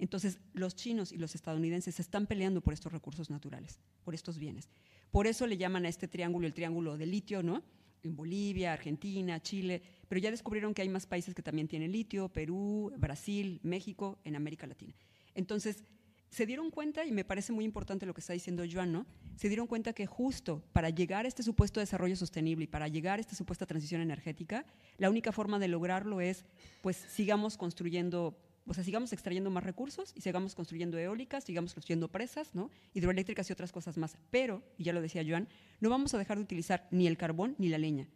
Entonces, los chinos y los estadounidenses se están peleando por estos recursos naturales, por estos bienes. Por eso le llaman a este triángulo el triángulo de litio, ¿no? En Bolivia, Argentina, Chile, pero ya descubrieron que hay más países que también tienen litio, Perú, Brasil, México, en América Latina. Entonces, se dieron cuenta, y me parece muy importante lo que está diciendo Joan, ¿no? Se dieron cuenta que justo para llegar a este supuesto desarrollo sostenible y para llegar a esta supuesta transición energética, la única forma de lograrlo es, pues, sigamos construyendo o sea, sigamos extrayendo más recursos y sigamos construyendo eólicas, sigamos construyendo presas, ¿no? hidroeléctricas y otras cosas más. Pero, y ya lo decía Joan, no vamos a dejar de utilizar ni el carbón ni la leña.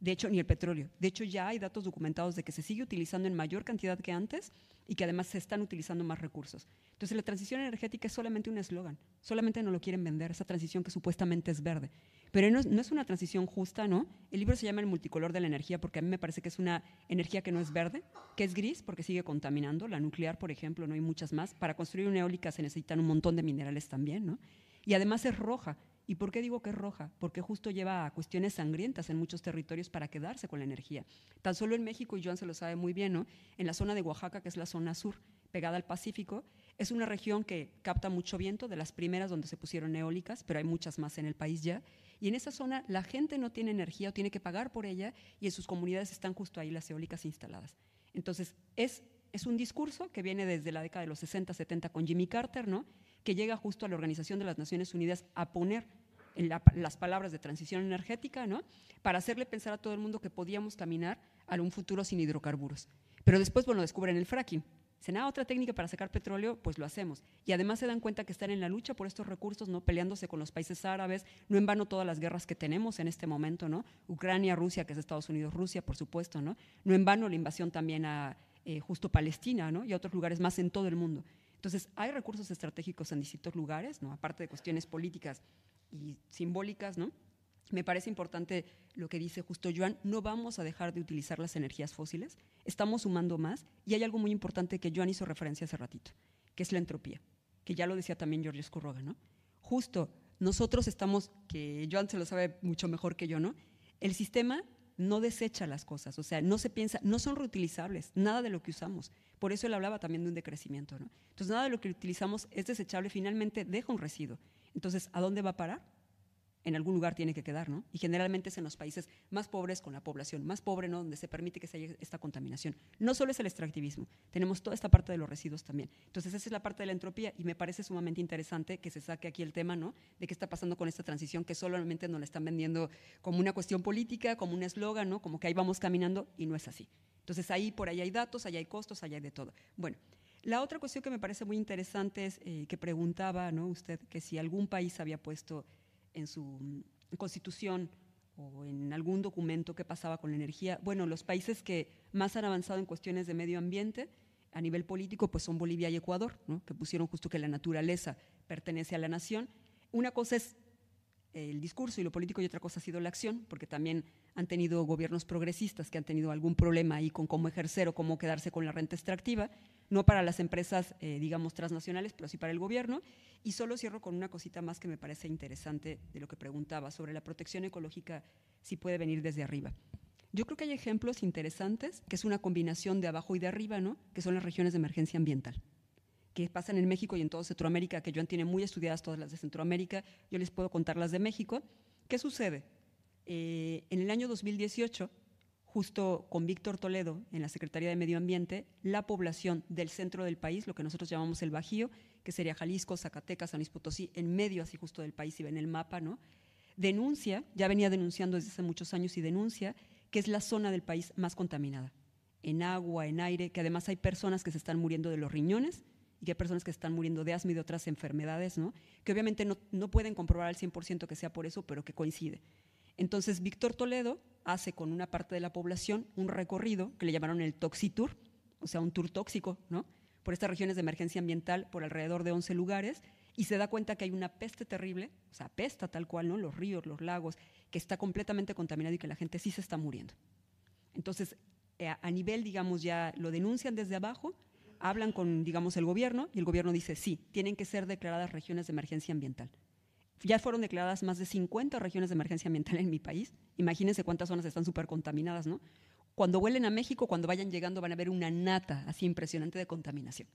De hecho, ni el petróleo. De hecho, ya hay datos documentados de que se sigue utilizando en mayor cantidad que antes y que además se están utilizando más recursos. Entonces, la transición energética es solamente un eslogan. Solamente no lo quieren vender, esa transición que supuestamente es verde. Pero no es, una transición justa, ¿no? El libro se llama El multicolor de la energía porque a mí me parece que es una energía que no es verde, que es gris porque sigue contaminando. La nuclear, por ejemplo, no hay muchas más. Para construir una eólica se necesitan un montón de minerales también, ¿no? Y además es roja. ¿Y por qué digo que es roja? Porque justo lleva a cuestiones sangrientas en muchos territorios para quedarse con la energía. Tan solo en México, y Joan se lo sabe muy bien, ¿no? En la zona de Oaxaca, que es la zona sur, pegada al Pacífico, es una región que capta mucho viento, de las primeras donde se pusieron eólicas, pero hay muchas más en el país ya. Y en esa zona la gente no tiene energía o tiene que pagar por ella y en sus comunidades están justo ahí las eólicas instaladas. Entonces, es, es un discurso que viene desde la década de los 60, 70 con Jimmy Carter, ¿no? que llega justo a la Organización de las Naciones Unidas a poner las palabras de transición energética, ¿no? para hacerle pensar a todo el mundo que podíamos caminar a un futuro sin hidrocarburos. Pero después, bueno, descubren el fracking. Dicen, ah, otra técnica para sacar petróleo, pues lo hacemos. Y además se dan cuenta que están en la lucha por estos recursos, ¿no? Peleándose con los países árabes, no en vano todas las guerras que tenemos en este momento, ¿no? Ucrania, Rusia, que es Estados Unidos, Rusia, por supuesto, ¿no? No en vano la invasión también a eh, justo Palestina, ¿no? Y a otros lugares más en todo el mundo. Entonces, hay recursos estratégicos en distintos lugares, ¿no? Aparte de cuestiones políticas y simbólicas, ¿no? Me parece importante lo que dice justo Joan, no vamos a dejar de utilizar las energías fósiles, estamos sumando más y hay algo muy importante que Joan hizo referencia hace ratito, que es la entropía, que ya lo decía también George Scurroga, ¿no? Justo, nosotros estamos, que Joan se lo sabe mucho mejor que yo, ¿no? El sistema no desecha las cosas, o sea, no se piensa, no son reutilizables, nada de lo que usamos. Por eso él hablaba también de un decrecimiento, ¿no? Entonces, nada de lo que utilizamos es desechable, finalmente deja un residuo. Entonces, ¿a dónde va a parar? En algún lugar tiene que quedar, ¿no? Y generalmente es en los países más pobres, con la población más pobre, ¿no? Donde se permite que se haya esta contaminación. No solo es el extractivismo, tenemos toda esta parte de los residuos también. Entonces, esa es la parte de la entropía y me parece sumamente interesante que se saque aquí el tema, ¿no? De qué está pasando con esta transición que solamente nos la están vendiendo como una cuestión política, como un eslogan, ¿no? Como que ahí vamos caminando y no es así. Entonces, ahí por ahí hay datos, ahí hay costos, ahí hay de todo. Bueno, la otra cuestión que me parece muy interesante es eh, que preguntaba, ¿no? Usted que si algún país había puesto en su constitución o en algún documento que pasaba con la energía. Bueno, los países que más han avanzado en cuestiones de medio ambiente a nivel político pues son Bolivia y Ecuador, que pusieron justo que la naturaleza pertenece a la nación. Una cosa es el discurso y lo político y otra cosa ha sido la acción, porque también han tenido gobiernos progresistas que han tenido algún problema ahí con cómo ejercer o cómo quedarse con la renta extractiva, no para las empresas, eh, digamos, transnacionales, pero sí para el gobierno. Y solo cierro con una cosita más que me parece interesante de lo que preguntaba sobre la protección ecológica, si puede venir desde arriba. Yo creo que hay ejemplos interesantes, que es una combinación de abajo y de arriba, ¿no? que son las regiones de emergencia ambiental que pasan en México y en toda Centroamérica, que Joan tiene muy estudiadas todas las de Centroamérica, yo les puedo contar las de México. ¿Qué sucede? Eh, en el año 2018, justo con Víctor Toledo en la Secretaría de Medio Ambiente, la población del centro del país, lo que nosotros llamamos el Bajío, que sería Jalisco, Zacatecas, San Luis Potosí, en medio así justo del país, y ven el mapa, ¿no? Denuncia, ya venía denunciando desde hace muchos años y denuncia que es la zona del país más contaminada, en agua, en aire, que además hay personas que se están muriendo de los riñones, y que hay personas que están muriendo de asma y de otras enfermedades, ¿no? que obviamente no, no pueden comprobar al 100% que sea por eso, pero que coincide. Entonces, Víctor Toledo hace con una parte de la población un recorrido que le llamaron el Toxitour, o sea, un tour tóxico, ¿no? por estas regiones de emergencia ambiental, por alrededor de 11 lugares, y se da cuenta que hay una peste terrible, o sea, pesta tal cual, ¿no? Los ríos, los lagos, que está completamente contaminado y que la gente sí se está muriendo. Entonces, eh, a nivel, digamos, ya lo denuncian desde abajo, hablan con, digamos, el gobierno y el gobierno dice, sí, tienen que ser declaradas regiones de emergencia ambiental. Ya fueron declaradas más de 50 regiones de emergencia ambiental en mi país. Imagínense cuántas zonas están súper contaminadas, ¿no? Cuando vuelen a México, cuando vayan llegando, van a ver una nata así impresionante de contaminación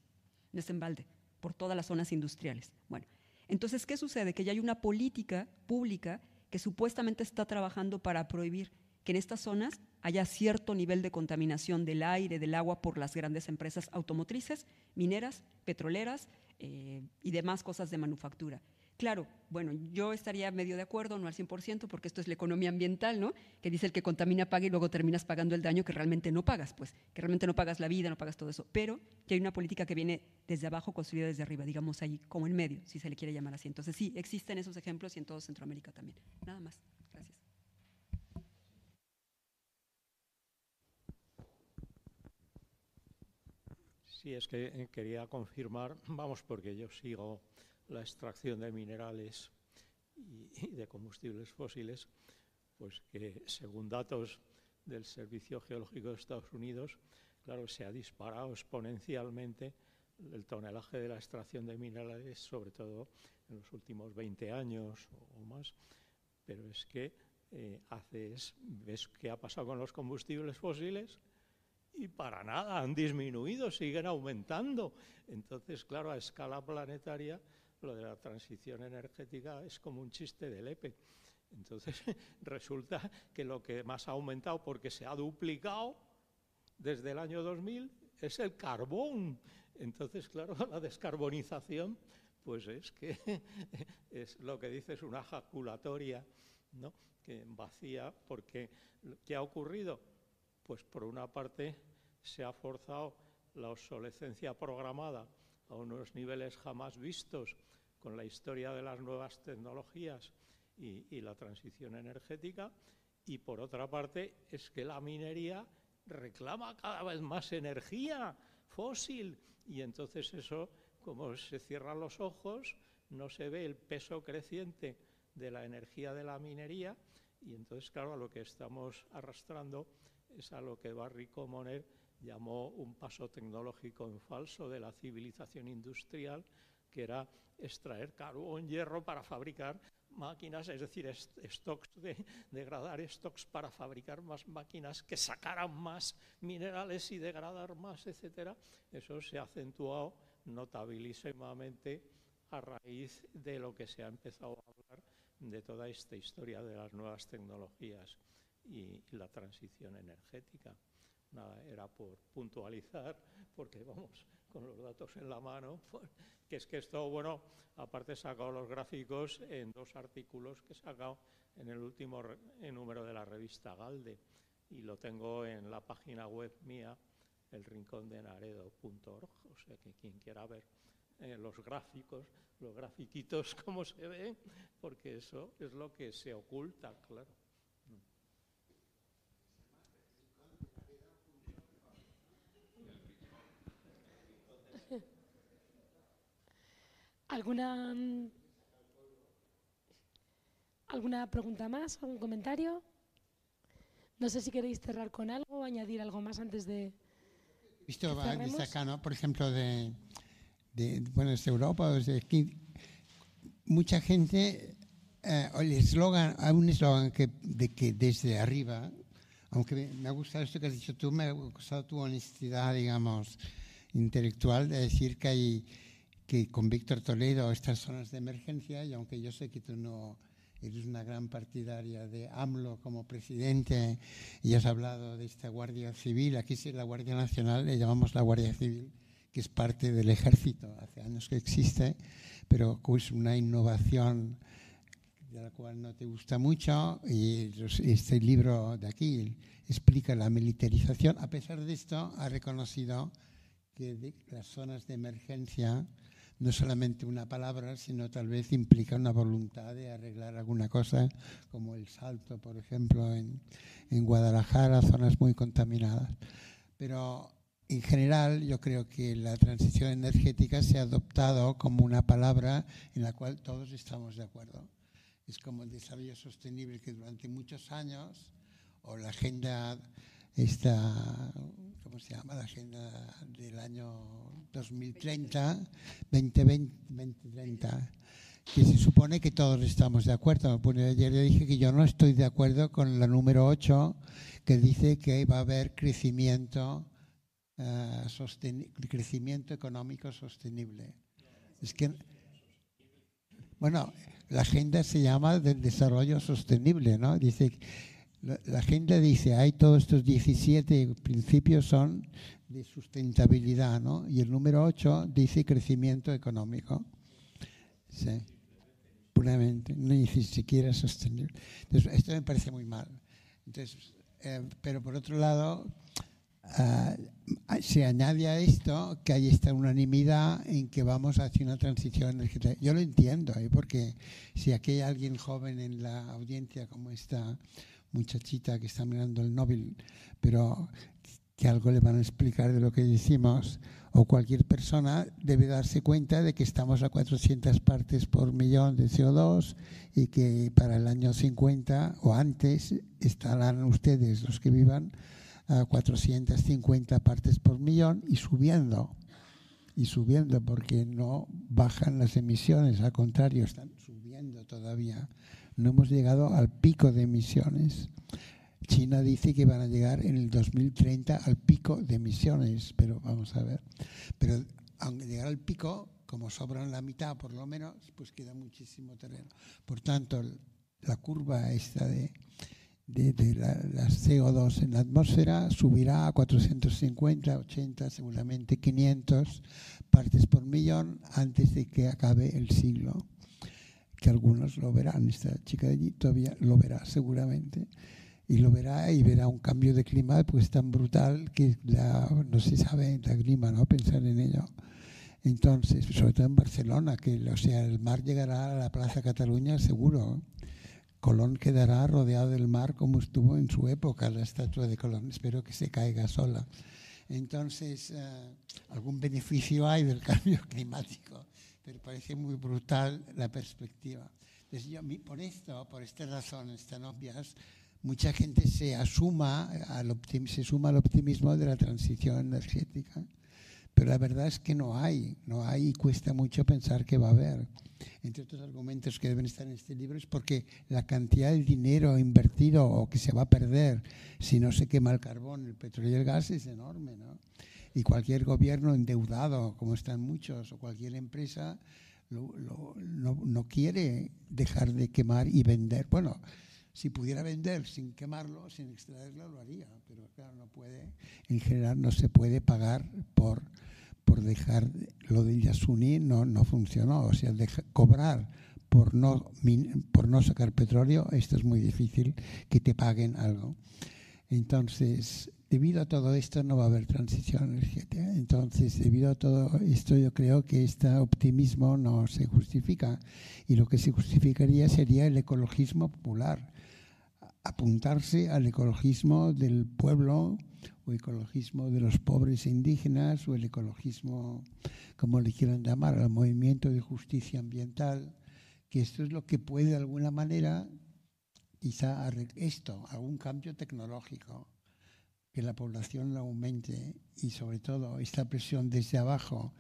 en este embalde, por todas las zonas industriales. Bueno, entonces, ¿qué sucede? Que ya hay una política pública que supuestamente está trabajando para prohibir que en estas zonas haya cierto nivel de contaminación del aire, del agua por las grandes empresas automotrices, mineras, petroleras eh, y demás cosas de manufactura. Claro, bueno, yo estaría medio de acuerdo, no al 100%, porque esto es la economía ambiental, ¿no? Que dice el que contamina paga y luego terminas pagando el daño que realmente no pagas, pues, que realmente no pagas la vida, no pagas todo eso. Pero ya hay una política que viene desde abajo, construida desde arriba, digamos ahí, como en medio, si se le quiere llamar así. Entonces, sí, existen esos ejemplos y en todo Centroamérica también. Nada más. Gracias. Sí, es que eh, quería confirmar, *laughs* vamos, porque yo sigo la extracción de minerales y, de combustibles fósiles, pues que según datos del Servicio Geológico de Estados Unidos, claro, se ha disparado exponencialmente el tonelaje de la extracción de minerales, sobre todo en los últimos 20 años o más, pero es que eh, haces, ves qué ha pasado con los combustibles fósiles y para nada han disminuido, siguen aumentando. Entonces, claro, a escala planetaria lo de la transición energética es como un chiste de lepe. Entonces *laughs* resulta que lo que más ha aumentado porque se ha duplicado desde el año 2000 es el carbón. Entonces, claro, *laughs* la descarbonización, pues es que *laughs* es lo que dice es una ejaculatoria, ¿no? Que vacía, porque ¿qué ha ocurrido? Pues por una parte se ha forzado la obsolescencia programada a unos niveles jamás vistos con la historia de las nuevas tecnologías y, la transición energética, y por otra parte es que la minería reclama cada vez más energía fósil, y entonces eso, como se cierran los ojos, no se ve el peso creciente de la energía de la minería, y entonces, claro, a lo que estamos arrastrando es a lo que Barry Commoner llamó un paso tecnológico en falso de la civilización industrial, que era extraer carbón, hierro para fabricar máquinas, es decir, stocks de, degradar stocks para fabricar más máquinas que sacaran más minerales y degradar más, etcétera. Eso se ha acentuado notabilísimamente a raíz de lo que se ha empezado a hablar de toda esta historia de las nuevas tecnologías y la transición energética. Nada, era por puntualizar, porque vamos, con los datos en la mano, pues, que es que esto, bueno, aparte he sacado los gráficos en dos artículos que he sacado en el último número de la revista Galde y lo tengo en la página web mía, elrincondenaredo.org, o sea que quien quiera ver eh, los gráficos, los grafiquitos, *laughs* cómo se ven, porque eso es lo que se oculta, claro. ¿Alguna, ¿Alguna pregunta más? ¿Algún comentario? No sé si queréis cerrar con algo o añadir algo más antes de. Visto desde acá, ¿no? Por ejemplo, de, bueno, desde Europa, desde aquí, mucha gente, eh, el eslogan, hay un eslogan que, de que desde arriba, aunque me ha gustado esto que has dicho tú, me ha gustado tu honestidad, digamos, intelectual, de decir que hay que con Víctor Toledo estas zonas de emergencia, y aunque yo sé que tú no eres una gran partidaria de AMLO como presidente y has hablado de esta Guardia Civil, aquí sí la Guardia Nacional, le llamamos la Guardia Civil, que es parte del ejército, hace años que existe, pero es una innovación de la cual no te gusta mucho, y este libro de aquí explica la militarización. A pesar de esto, ha reconocido que las zonas de emergencia no solamente una palabra, sino tal vez implica una voluntad de arreglar alguna cosa, como el salto, por ejemplo, en, en Guadalajara, zonas muy contaminadas. Pero en general yo creo que la transición energética se ha adoptado como una palabra en la cual todos estamos de acuerdo. Es como el desarrollo sostenible que durante muchos años, o la agenda esta ¿cómo se llama? La agenda del año 2030, 2020, 2030, que se supone que todos estamos de acuerdo. Bueno, ayer le dije que yo no estoy de acuerdo con la número 8, que dice que va a haber crecimiento, sosten- crecimiento económico sostenible. Es que, bueno, la agenda se llama del desarrollo sostenible, ¿no? Dice, la, agenda dice, hay todos estos 17 principios son de sustentabilidad, ¿no? Y el número 8 dice crecimiento económico. Sí, puramente, dice siquiera sostenible. Entonces, esto me parece muy mal. Entonces, eh, pero por otro lado, ah, se añade a esto que hay esta unanimidad en que vamos hacia una transición energética. Yo lo entiendo, ¿eh? porque si aquí hay alguien joven en la audiencia como esta muchachita que está mirando el Nobel, pero que algo le van a explicar de lo que decimos, o cualquier persona debe darse cuenta de que estamos a 400 partes por millón de CO2 y que para el año 50 o antes estarán ustedes, los que vivan, a 450 partes por millón y subiendo. Y subiendo porque no bajan las emisiones, al contrario, están subiendo todavía. No hemos llegado al pico de emisiones. China dice que van a llegar en el 2030 al pico de emisiones, pero vamos a ver. Pero aunque llegar al pico, como sobran la mitad por lo menos, pues queda muchísimo terreno. Por tanto, la curva esta de, de, la, las CO2 en la atmósfera subirá a 450, 80, seguramente 500 partes por millón antes de que acabe el siglo. Que algunos lo verán, esta chica de allí todavía lo verá seguramente y lo verá y verá un cambio de clima pues tan brutal que no se sabe la clima, ¿no? Pensar en ello. Entonces, sobre todo en Barcelona, que o sea, el mar llegará a la Plaza Cataluña seguro. Colón quedará rodeado del mar como estuvo en su época la estatua de Colón. Espero que se caiga sola. Entonces, eh, algún beneficio hay del *laughs* cambio climático, pero parece muy brutal la perspectiva. Entonces, yo, por esto, por estas razones tan obvias, mucha gente se asuma al se suma al optimismo de la transición energética. Pero la verdad es que no hay, no hay y cuesta mucho pensar que va a haber. Entre otros argumentos que deben estar en este libro es porque la cantidad de dinero invertido o que se va a perder si no se quema el carbón, el petróleo y el gas es enorme. ¿no? Y cualquier gobierno endeudado, como están muchos, o cualquier empresa, no, no quiere dejar de quemar y vender. Bueno, si pudiera vender sin quemarlo, sin extraerlo, lo haría, pero claro, no puede, en general no se puede pagar por, por dejar, lo del Yasuni no, no funcionó, o sea, cobrar por no, por no sacar petróleo, esto es muy difícil que te paguen algo. Entonces, debido a todo esto no va a haber transición energética. Entonces, debido a todo esto, yo creo que este optimismo no se justifica. Y lo que se justificaría sería el ecologismo popular. Apuntarse al ecologismo del pueblo o ecologismo de los pobres e indígenas o el ecologismo, como le quieran llamar, al movimiento de justicia ambiental, que esto es lo que puede de alguna manera quizá esto, algún cambio tecnológico, que la población la aumente y sobre todo esta presión desde abajo,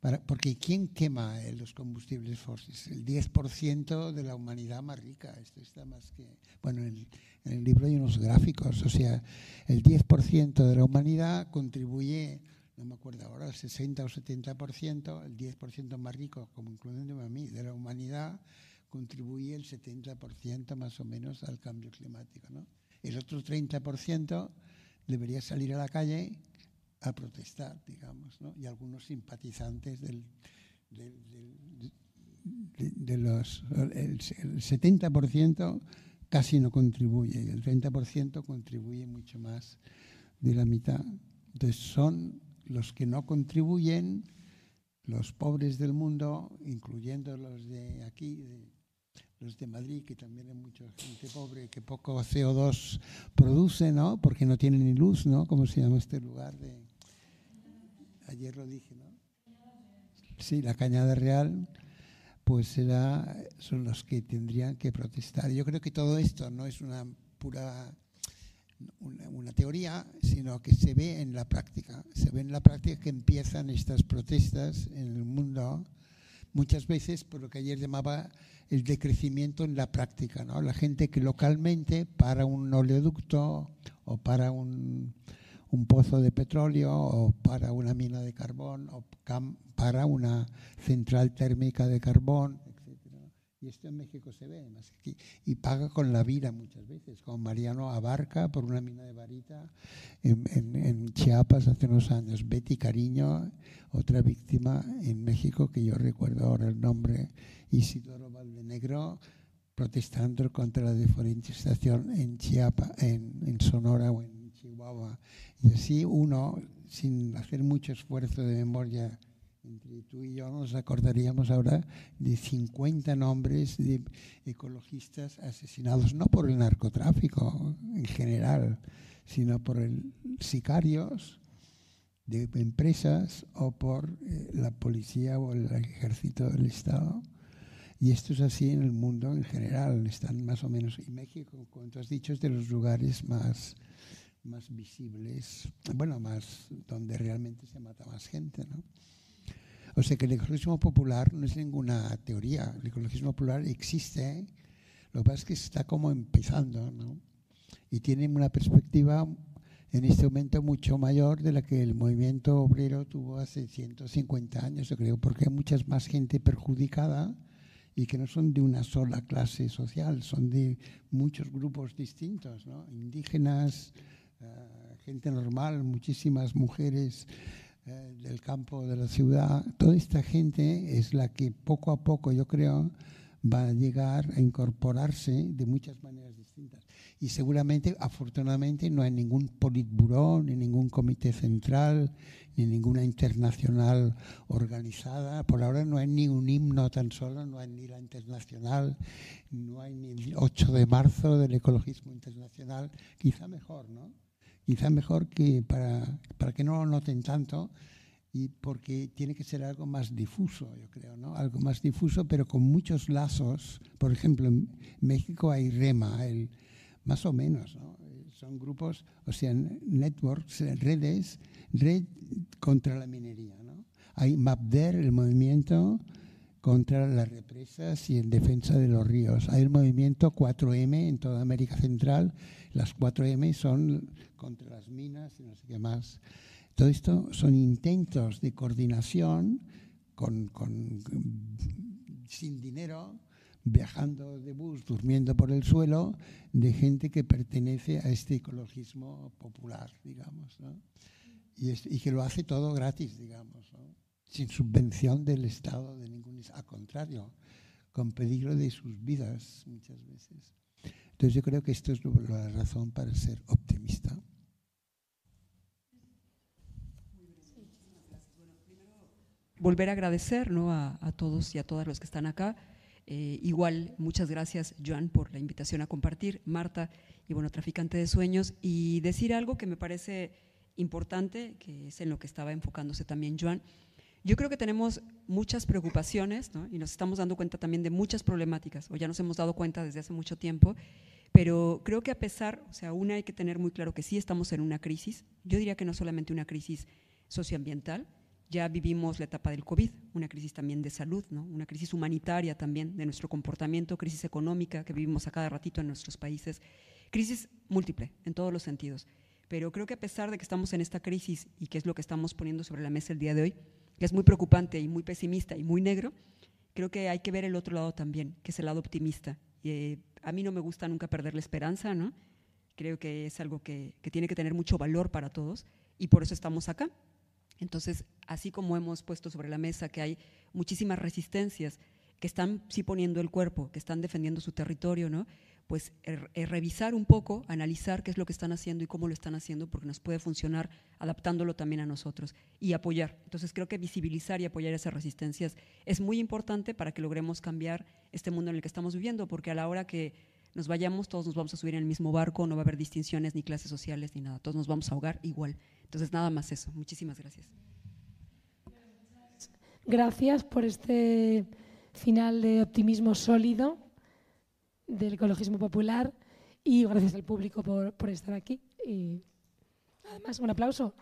para, porque ¿quién quema eh, los combustibles fósiles? El 10% de la humanidad más rica, esto está más que, bueno, en, en el libro hay unos gráficos, o sea, el 10% de la humanidad contribuye, no me acuerdo ahora, el 60 o 70%, el 10% más rico, como incluyéndome a mí, de la humanidad, contribuye el 70% más o menos al cambio climático. ¿no? El otro 30% debería salir a la calle a protestar, digamos, ¿no? y algunos simpatizantes del, del- de, los... El, el 70% casi no contribuye y el 30% contribuye mucho más de la mitad. Entonces son los que no contribuyen, los pobres del mundo, incluyendo los de aquí, de- los de Madrid, que también hay mucha gente pobre, que poco CO2 produce, ¿no? Porque no tienen ni luz, ¿no? ¿Cómo se llama este lugar? De... Ayer lo dije, ¿no? Sí, la Cañada Real, pues será, son los que tendrían que protestar. Yo creo que todo esto no es una pura una, teoría, sino que se ve en la práctica. Se ve en la práctica que empiezan estas protestas en el mundo, muchas veces por lo que ayer llamaba el decrecimiento en la práctica. ¿no? La gente que localmente para un oleoducto o para un, un pozo de petróleo o para una mina de carbón o para una central térmica de carbón, y esto en México se ve, más aquí. Y paga con la vida muchas veces, como Mariano Abarca por una mina de varita en, en, Chiapas hace unos años. Betty Cariño, otra víctima en México, que yo recuerdo ahora el nombre, Isidoro Valdenegro, protestando contra la deforestación en Chiapas, en, en Sonora o en Chihuahua. Y así uno, sin hacer mucho esfuerzo de memoria entre tú y yo nos acordaríamos ahora de 50 nombres de ecologistas asesinados, no por el narcotráfico en general, sino por el, sicarios de empresas o por eh, la policía o el ejército del Estado. Y esto es así en el mundo en general, están más o menos, y México, como tú has dicho, es de los lugares más, más visibles, bueno, más donde realmente se mata más gente, ¿no? O sea que el ecologismo popular no es ninguna teoría, el ecologismo popular existe, lo que pasa es que está como empezando, ¿no? Y tiene una perspectiva en este momento mucho mayor de la que el movimiento obrero tuvo hace 150 años, yo creo, porque hay mucha más gente perjudicada y que no son de una sola clase social, son de muchos grupos distintos, ¿no? indígenas, uh, gente normal, muchísimas mujeres eh, del campo de la ciudad, toda esta gente es la que poco a poco, yo creo, va a llegar a incorporarse de muchas maneras distintas. Y seguramente, afortunadamente, no hay ningún politburó, ni ningún comité central, ni ninguna internacional organizada. Por ahora no hay ni un himno tan solo, no hay ni la internacional, no hay ni el 8 de marzo del ecologismo internacional. Quizá mejor, ¿no? Quizá mejor que para, para que no lo noten tanto y porque tiene que ser algo más difuso, yo creo, ¿no? Algo más difuso, pero con muchos lazos. Por ejemplo, en México hay REMA, el, más o menos, ¿no? Son grupos, o sea, networks, redes, red contra la minería, ¿no? Hay MAPDER, el movimiento contra las represas y en defensa de los ríos. Hay el movimiento 4M en toda América Central. Las 4M son contra las minas y no sé qué más. Todo esto son intentos de coordinación con, sin dinero, viajando de bus, durmiendo por el suelo, de gente que pertenece a este ecologismo popular, digamos. Y, que lo hace todo gratis, digamos. sin subvención del Estado de ningún al contrario, con peligro de sus vidas muchas veces. Entonces yo creo que esto es la razón para ser optimista. Volver a agradecer ¿no? a, a, todos y a todas los que están acá. Eh, igual, muchas gracias, Joan, por la invitación a compartir, Marta y bueno, Traficante de Sueños, y decir algo que me parece importante, que es en lo que estaba enfocándose también Joan, yo creo que tenemos muchas preocupaciones ¿no? y nos estamos dando cuenta también de muchas problemáticas, o ya nos hemos dado cuenta desde hace mucho tiempo, pero creo que a pesar, o sea, una hay que tener muy claro que sí estamos en una crisis, yo diría que no solamente una crisis socioambiental, ya vivimos la etapa del COVID, una crisis también de salud, ¿no? una crisis humanitaria también de nuestro comportamiento, crisis económica que vivimos a cada ratito en nuestros países, crisis múltiple en todos los sentidos. Pero creo que a pesar de que estamos en esta crisis y que es lo que estamos poniendo sobre la mesa el día de hoy, que es muy preocupante y muy pesimista y muy negro, creo que hay que ver el otro lado también, que es el lado optimista. Y, eh, a mí no me gusta nunca perder la esperanza, ¿no? Creo que es algo que, que tiene que tener mucho valor para todos y por eso estamos acá. Entonces, así como hemos puesto sobre la mesa que hay muchísimas resistencias que están sí poniendo el cuerpo, que están defendiendo su territorio, ¿no? Pues er, er, revisar un poco, analizar qué es lo que están haciendo y cómo lo están haciendo, porque nos puede funcionar adaptándolo también a nosotros y apoyar. Entonces creo que visibilizar y apoyar esas resistencias es muy importante para que logremos cambiar este mundo en el que estamos viviendo, porque a la hora que nos vayamos todos nos vamos a subir en el mismo barco, no va a haber distinciones ni clases sociales ni nada, todos nos vamos a ahogar igual. Entonces nada más eso. Muchísimas gracias. Gracias por este final de optimismo sólido del ecologismo popular y gracias al público por, por estar aquí. y nada más, un aplauso.